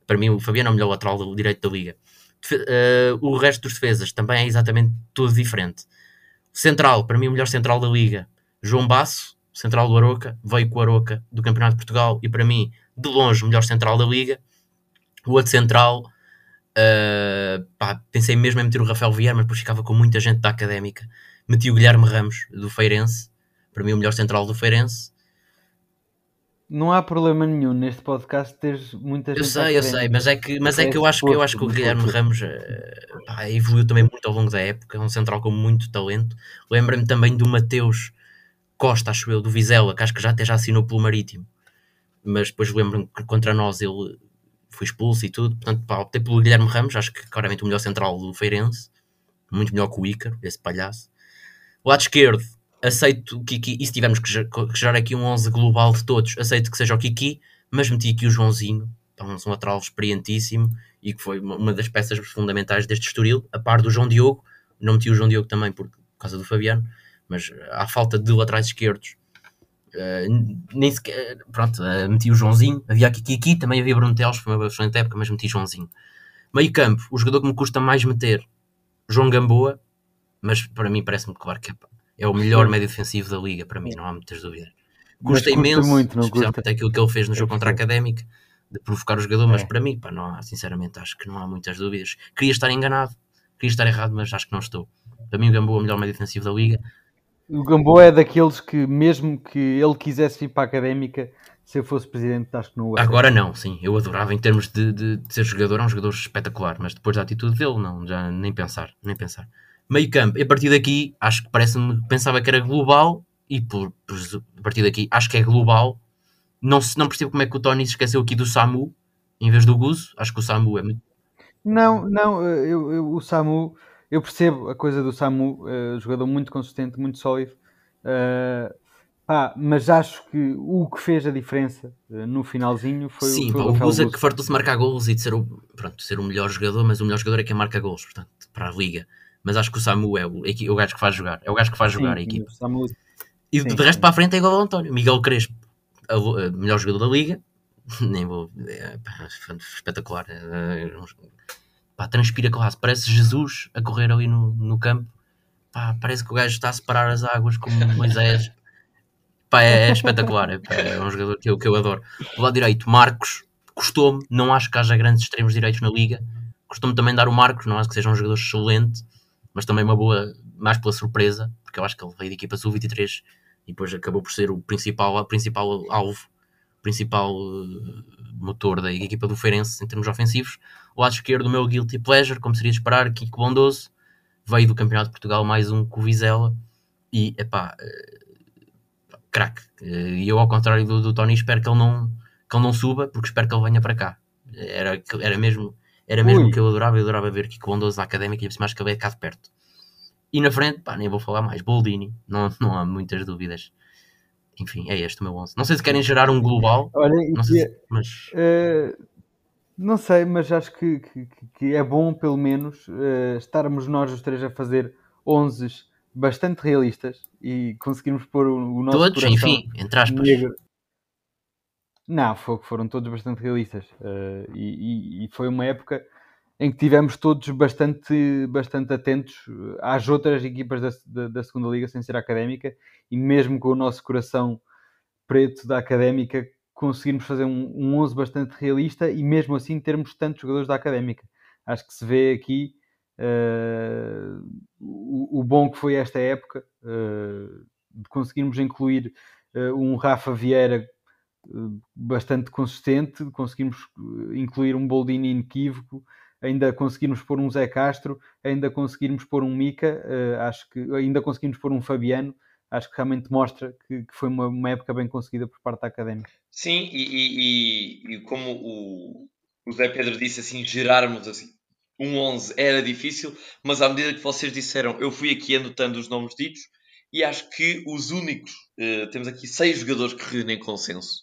[SPEAKER 2] para mim o Fabiano é o melhor lateral do direito da liga. Ah, o resto dos defesas também é exatamente tudo diferente. Central, para mim o melhor central da liga, João Basso, central do Aroca, veio com o Aroca do Campeonato de Portugal e para mim, de longe, o melhor central da liga. O outro central, ah, pá, pensei mesmo em meter o Rafael Vieira, mas depois ficava com muita gente da académica. Meti o Guilherme Ramos, do Feirense, para mim o melhor central do Feirense.
[SPEAKER 3] Não há problema nenhum neste podcast teres muita gente
[SPEAKER 2] Eu sei, eu sei, mas é que, mas é
[SPEAKER 3] É
[SPEAKER 2] que eu acho que eu acho que o Guilherme. Ramos eh, pá, evoluiu também muito ao longo da época, é um central com muito talento. Lembra-me também do Mateus Costa, acho eu, do Vizela, que acho que já até já assinou pelo Marítimo. Mas depois lembro-me que contra nós ele foi expulso e tudo. Portanto, optei pelo Guilherme Ramos, acho que claramente o melhor central do Feirense. Muito melhor que o Ícaro, esse palhaço. Lado esquerdo, aceito o Kiki. E se tivermos que ge- que gerar aqui um 11 global de todos, aceito que seja o Kiki, mas meti aqui o Joãozinho, pá, um lateral experientíssimo e que foi uma das peças fundamentais deste Estoril, a par do João Diogo. Não meti o João Diogo também por causa do Fabiano, mas à falta de laterais esquerdos, eh, nem sequer, pronto, eh, meti o Joãozinho. Havia aqui Kiki, também havia Bruno Teles, foi uma excelente época, mas meti Joãozinho. Meio campo, o jogador que me custa mais meter, João Gamboa, mas para mim parece-me claro que é, é o melhor médio defensivo da liga, para mim, não há muitas dúvidas.
[SPEAKER 3] Mas
[SPEAKER 2] Custa
[SPEAKER 3] custa
[SPEAKER 2] imenso,
[SPEAKER 3] muito,
[SPEAKER 2] especialmente
[SPEAKER 3] custa?
[SPEAKER 2] aquilo que ele fez no
[SPEAKER 3] Eu
[SPEAKER 2] jogo contra a. Académica, de provocar o jogador, mas
[SPEAKER 3] É.
[SPEAKER 2] para mim, pá, não há, sinceramente, acho que não há muitas dúvidas. Queria estar enganado, queria estar errado, mas acho que não estou. Para mim, o Gamboa é o melhor médio defensivo da liga.
[SPEAKER 3] O Gamboa é daqueles que, mesmo que ele quisesse ir para a académica, se eu fosse presidente, acho que não o era.
[SPEAKER 2] Agora não, sim, eu adorava em termos de, de- de ser jogador, é um jogador espetacular, mas depois da atitude dele, não, já nem pensar, nem pensar. Meio campo, e a partir daqui, acho que parece-me, pensava que era global, e por, por- a partir daqui, acho que é global. Não, não percebo como é que o Tony se esqueceu aqui do Samu, em vez do Guzo, acho que o Samu é muito
[SPEAKER 3] Não, não, eu, eu- o Samu, eu percebo a coisa do Samu, eh, jogador muito consistente, muito sólido, eh, pá, mas acho que o que fez a diferença eh, no finalzinho foi,
[SPEAKER 2] Sim,
[SPEAKER 3] foi
[SPEAKER 2] pá,
[SPEAKER 3] o
[SPEAKER 2] o
[SPEAKER 3] Rafael
[SPEAKER 2] Guza que fartou-se marcar golos e de ser o, pronto, ser o melhor jogador, mas o melhor jogador é quem marca golos, portanto, para a liga. Mas acho que o Samu é o, é o gajo que faz jogar, é o gajo que faz jogar a
[SPEAKER 3] Sim,
[SPEAKER 2] equipa.
[SPEAKER 3] o Samu,
[SPEAKER 2] E
[SPEAKER 3] Sim,
[SPEAKER 2] de resto
[SPEAKER 3] sim.
[SPEAKER 2] para a frente é igual ao António. Miguel Crespo, a, a melhor jogador da liga. Nem vou. É, espetacular. É, pá, transpira classe. Parece Jesus a correr ali no, no campo. Pá, parece que o gajo está a separar as águas como Moisés. Pá, é, é espetacular. É, pá, é um jogador que eu, que eu adoro. Do lado direito, Marcos. Custou-me. Não acho que haja grandes extremos direitos na liga. Custou-me também dar o Marcos. Não acho que seja um jogador excelente. Mas também uma boa. Mais pela surpresa. Porque eu acho que ele veio da equipa sub-23 e depois acabou por ser o principal, principal alvo, principal eh, motor da equipa do Feirense em termos ofensivos. O lado esquerdo, o meu guilty pleasure, como seria de esperar, Kiko Bondoso, veio do Campeonato de Portugal mais um com o Vizela e, epá, uh, craque. Uh, e eu, ao contrário do, do, Tony, espero que ele, não, que ele não suba, porque espero que ele venha para cá. Era, era mesmo, era mesmo que eu adorava, eu adorava ver Kiko Bondoso da Académica e acho que ele é cá de perto. E na frente, pá, nem vou falar mais, Boldini, não, não há muitas dúvidas enfim, é este o meu 11. Não sei se querem gerar um global. Olha, não sei, se, mas...
[SPEAKER 3] Uh, não sei, mas acho que, que, que, é bom, pelo menos, uh, estarmos nós os três a fazer 11 bastante realistas e conseguirmos pôr o, o nosso
[SPEAKER 2] Todos, enfim, entre aspas. Negro.
[SPEAKER 3] Não, foram todos bastante realistas. Uh, e, e, foi uma época em que tivemos todos bastante, bastante atentos às outras equipas da, da, da, segunda liga, sem ser académica, e mesmo com o nosso coração preto da académica, conseguirmos fazer um, um 11 bastante realista e mesmo assim termos tantos jogadores da académica. Acho que se vê aqui uh, o, o, bom que foi esta época, uh, de conseguirmos incluir uh, um Rafa Vieira bastante consistente, conseguimos incluir um Boldini inequívoco, ainda conseguirmos pôr um Zé Castro, ainda conseguirmos pôr um Mica, uh, acho que ainda conseguimos pôr um Fabiano, acho que realmente mostra que, que foi uma, uma, época bem conseguida por parte da académica.
[SPEAKER 1] Sim, e, e, e, como o, o Zé Pedro disse, assim, gerarmos assim, um 11 era difícil, mas à medida que vocês disseram, eu fui aqui anotando os nomes ditos e acho que os únicos, uh, temos aqui seis jogadores que reúnem consenso,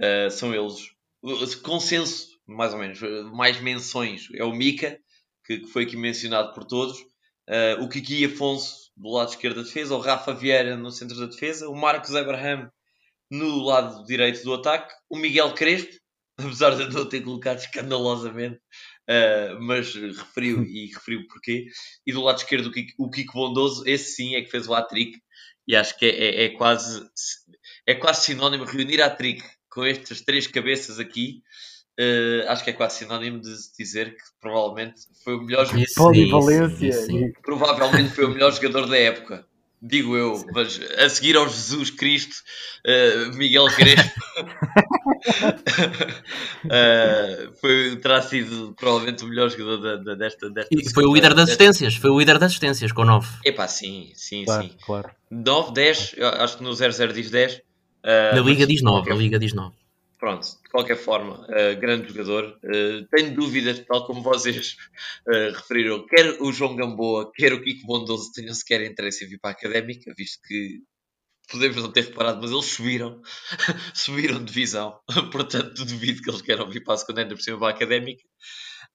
[SPEAKER 1] uh, são eles. Consenso mais ou menos, mais menções. É o Mika, que, que foi aqui mencionado por todos, uh, o Kiki Afonso do lado esquerdo da defesa, o Rafa Vieira no centro da defesa, o Marcos Abraham no lado direito do ataque, o Miguel Crespo, apesar de não ter colocado escandalosamente, uh, mas referiu e referiu porquê, e do lado esquerdo o Kiko, o Kiko Bondoso, esse sim é que fez o hat-trick, e acho que é, é, é, quase é quase sinónimo reunir a trick com estas três cabeças aqui Uh, acho que é quase sinónimo de dizer que provavelmente foi o melhor
[SPEAKER 3] jogador. Polivalência.
[SPEAKER 1] Provavelmente foi o melhor jogador da época. Digo eu, mas a seguir ao Jesus Cristo, uh, Miguel Crespo uh, foi, terá sido provavelmente o melhor jogador da, da, desta, desta.
[SPEAKER 2] E foi o líder das assistências, foi o líder das assistências com 9.
[SPEAKER 1] Epá, sim, sim,
[SPEAKER 3] claro,
[SPEAKER 1] sim.
[SPEAKER 3] Claro.
[SPEAKER 1] 9, 10, acho que no 00 diz 10. Uh,
[SPEAKER 2] na Liga diz 9, na Liga diz 9
[SPEAKER 1] pronto, de qualquer forma, uh, grande jogador. Uh, tenho dúvidas, tal como vocês uh, referiram, quer o João Gamboa, quer o Kiko Bondoso tenham sequer interesse em vir para a académica, visto que podemos não ter reparado, mas eles subiram, subiram de divisão, portanto duvido que eles queiram vir para a segunda, ainda por cima para a académica.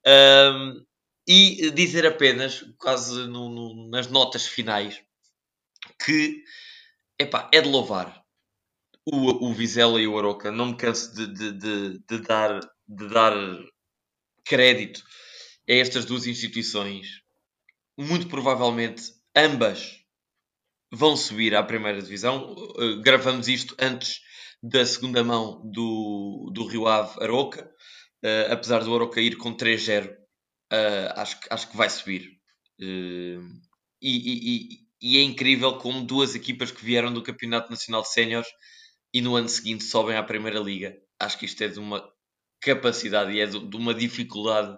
[SPEAKER 1] Um, e dizer apenas, quase no, no, nas notas finais, que epá, é de louvar o, o Vizela e o Aroca, não me canso de, de, de, de, dar, de dar crédito a estas duas instituições. Muito provavelmente ambas vão subir à primeira divisão. Uh, gravamos isto antes da segunda mão do, do Rio Ave Aroca. Uh, apesar do Aroca ir com 3-0, uh, acho, acho que vai subir. E, e, e, é incrível como duas equipas que vieram do Campeonato Nacional Séniores e no ano seguinte sobem à Primeira Liga. Acho que isto é de uma capacidade e é de, uma dificuldade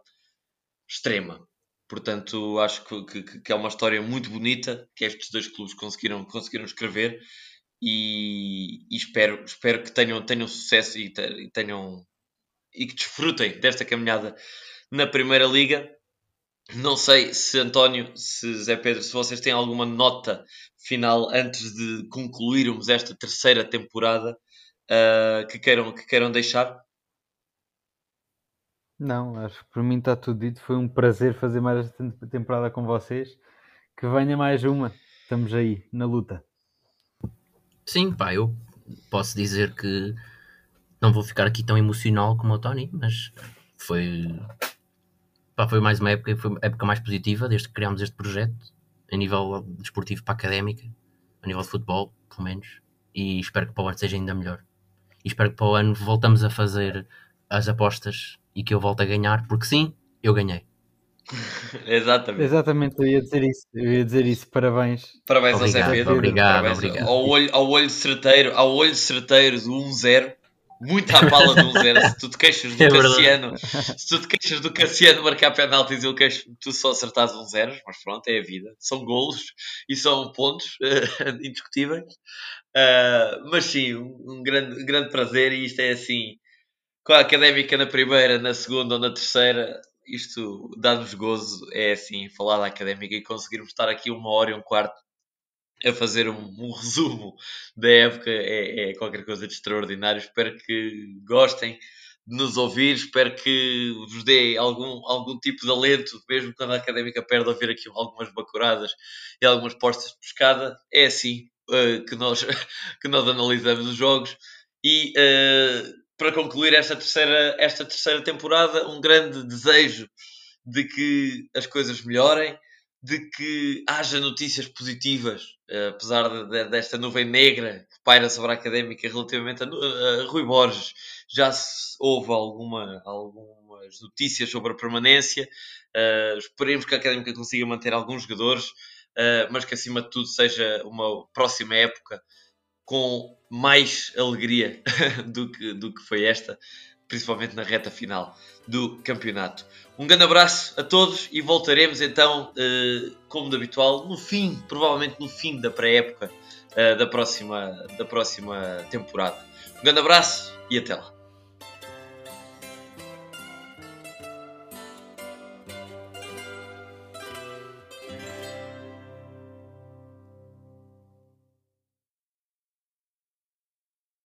[SPEAKER 1] extrema. Portanto, acho que, que, que, é uma história muito bonita que estes dois clubes conseguiram, conseguiram escrever e, e espero, espero que tenham, tenham sucesso e, tenham e que desfrutem desta caminhada na Primeira Liga. Não sei se António, se Zé Pedro, se vocês têm alguma nota final antes de concluirmos esta terceira temporada uh, que, queiram, que queiram deixar.
[SPEAKER 3] Não, acho que por mim está tudo dito. Foi um prazer fazer mais esta temporada com vocês. Que venha mais uma. Estamos aí, na luta.
[SPEAKER 2] Sim, pá, eu posso dizer que não vou ficar aqui tão emocional como o Tony, mas foi Pá, foi mais uma época, foi a época mais positiva desde que criámos este projeto, a nível desportivo para a académica, a nível de futebol, pelo menos, e espero que para o ano seja ainda melhor. E espero que para o ano voltamos a fazer as apostas e que eu volte a ganhar, porque sim, eu ganhei.
[SPEAKER 1] Exatamente.
[SPEAKER 3] Exatamente, eu ia dizer isso. Eu ia dizer isso. Parabéns.
[SPEAKER 1] Parabéns obrigado, ao Zé Pedro.
[SPEAKER 2] Obrigado,
[SPEAKER 1] Parabéns
[SPEAKER 2] obrigado.
[SPEAKER 1] Ao olho, ao olho certeiro, ao olho certeiro do 1-0 pala de um zero. Se tu te queixas do é Cassiano, se tu te queixas do Cassiano marcar penaltis, eu queixo tu só acertares um zero, mas pronto, é a vida. São golos e são pontos uh, indiscutíveis. Uh, mas sim, um, grande, um grande prazer e isto é assim, com a académica na primeira, na segunda ou na terceira, isto dá-nos gozo, é assim, falar da académica e conseguirmos estar aqui uma hora e um quarto a fazer um, um resumo da época é, é, qualquer coisa de extraordinário. Espero que gostem de nos ouvir, espero que vos dê algum, algum tipo de alento, mesmo quando a académica perde, ver aqui algumas bacuradas e algumas postas de pescada. É assim uh, que, nós, que nós analisamos os jogos. E uh, para concluir esta terceira, esta terceira temporada, um grande desejo de que as coisas melhorem, de que haja notícias positivas, apesar de, de, desta nuvem negra que paira sobre a académica relativamente a, a, Rui Borges. Já se, houve alguma, algumas notícias sobre a permanência. Uh, esperemos que a académica consiga manter alguns jogadores, uh, mas que acima de tudo seja uma próxima época com mais alegria do que, do que foi esta, principalmente na reta final do campeonato. Um grande abraço a todos e voltaremos então, eh, como de habitual, no fim, provavelmente no fim da pré-época eh, da, próxima, da próxima temporada. Um grande abraço e até lá.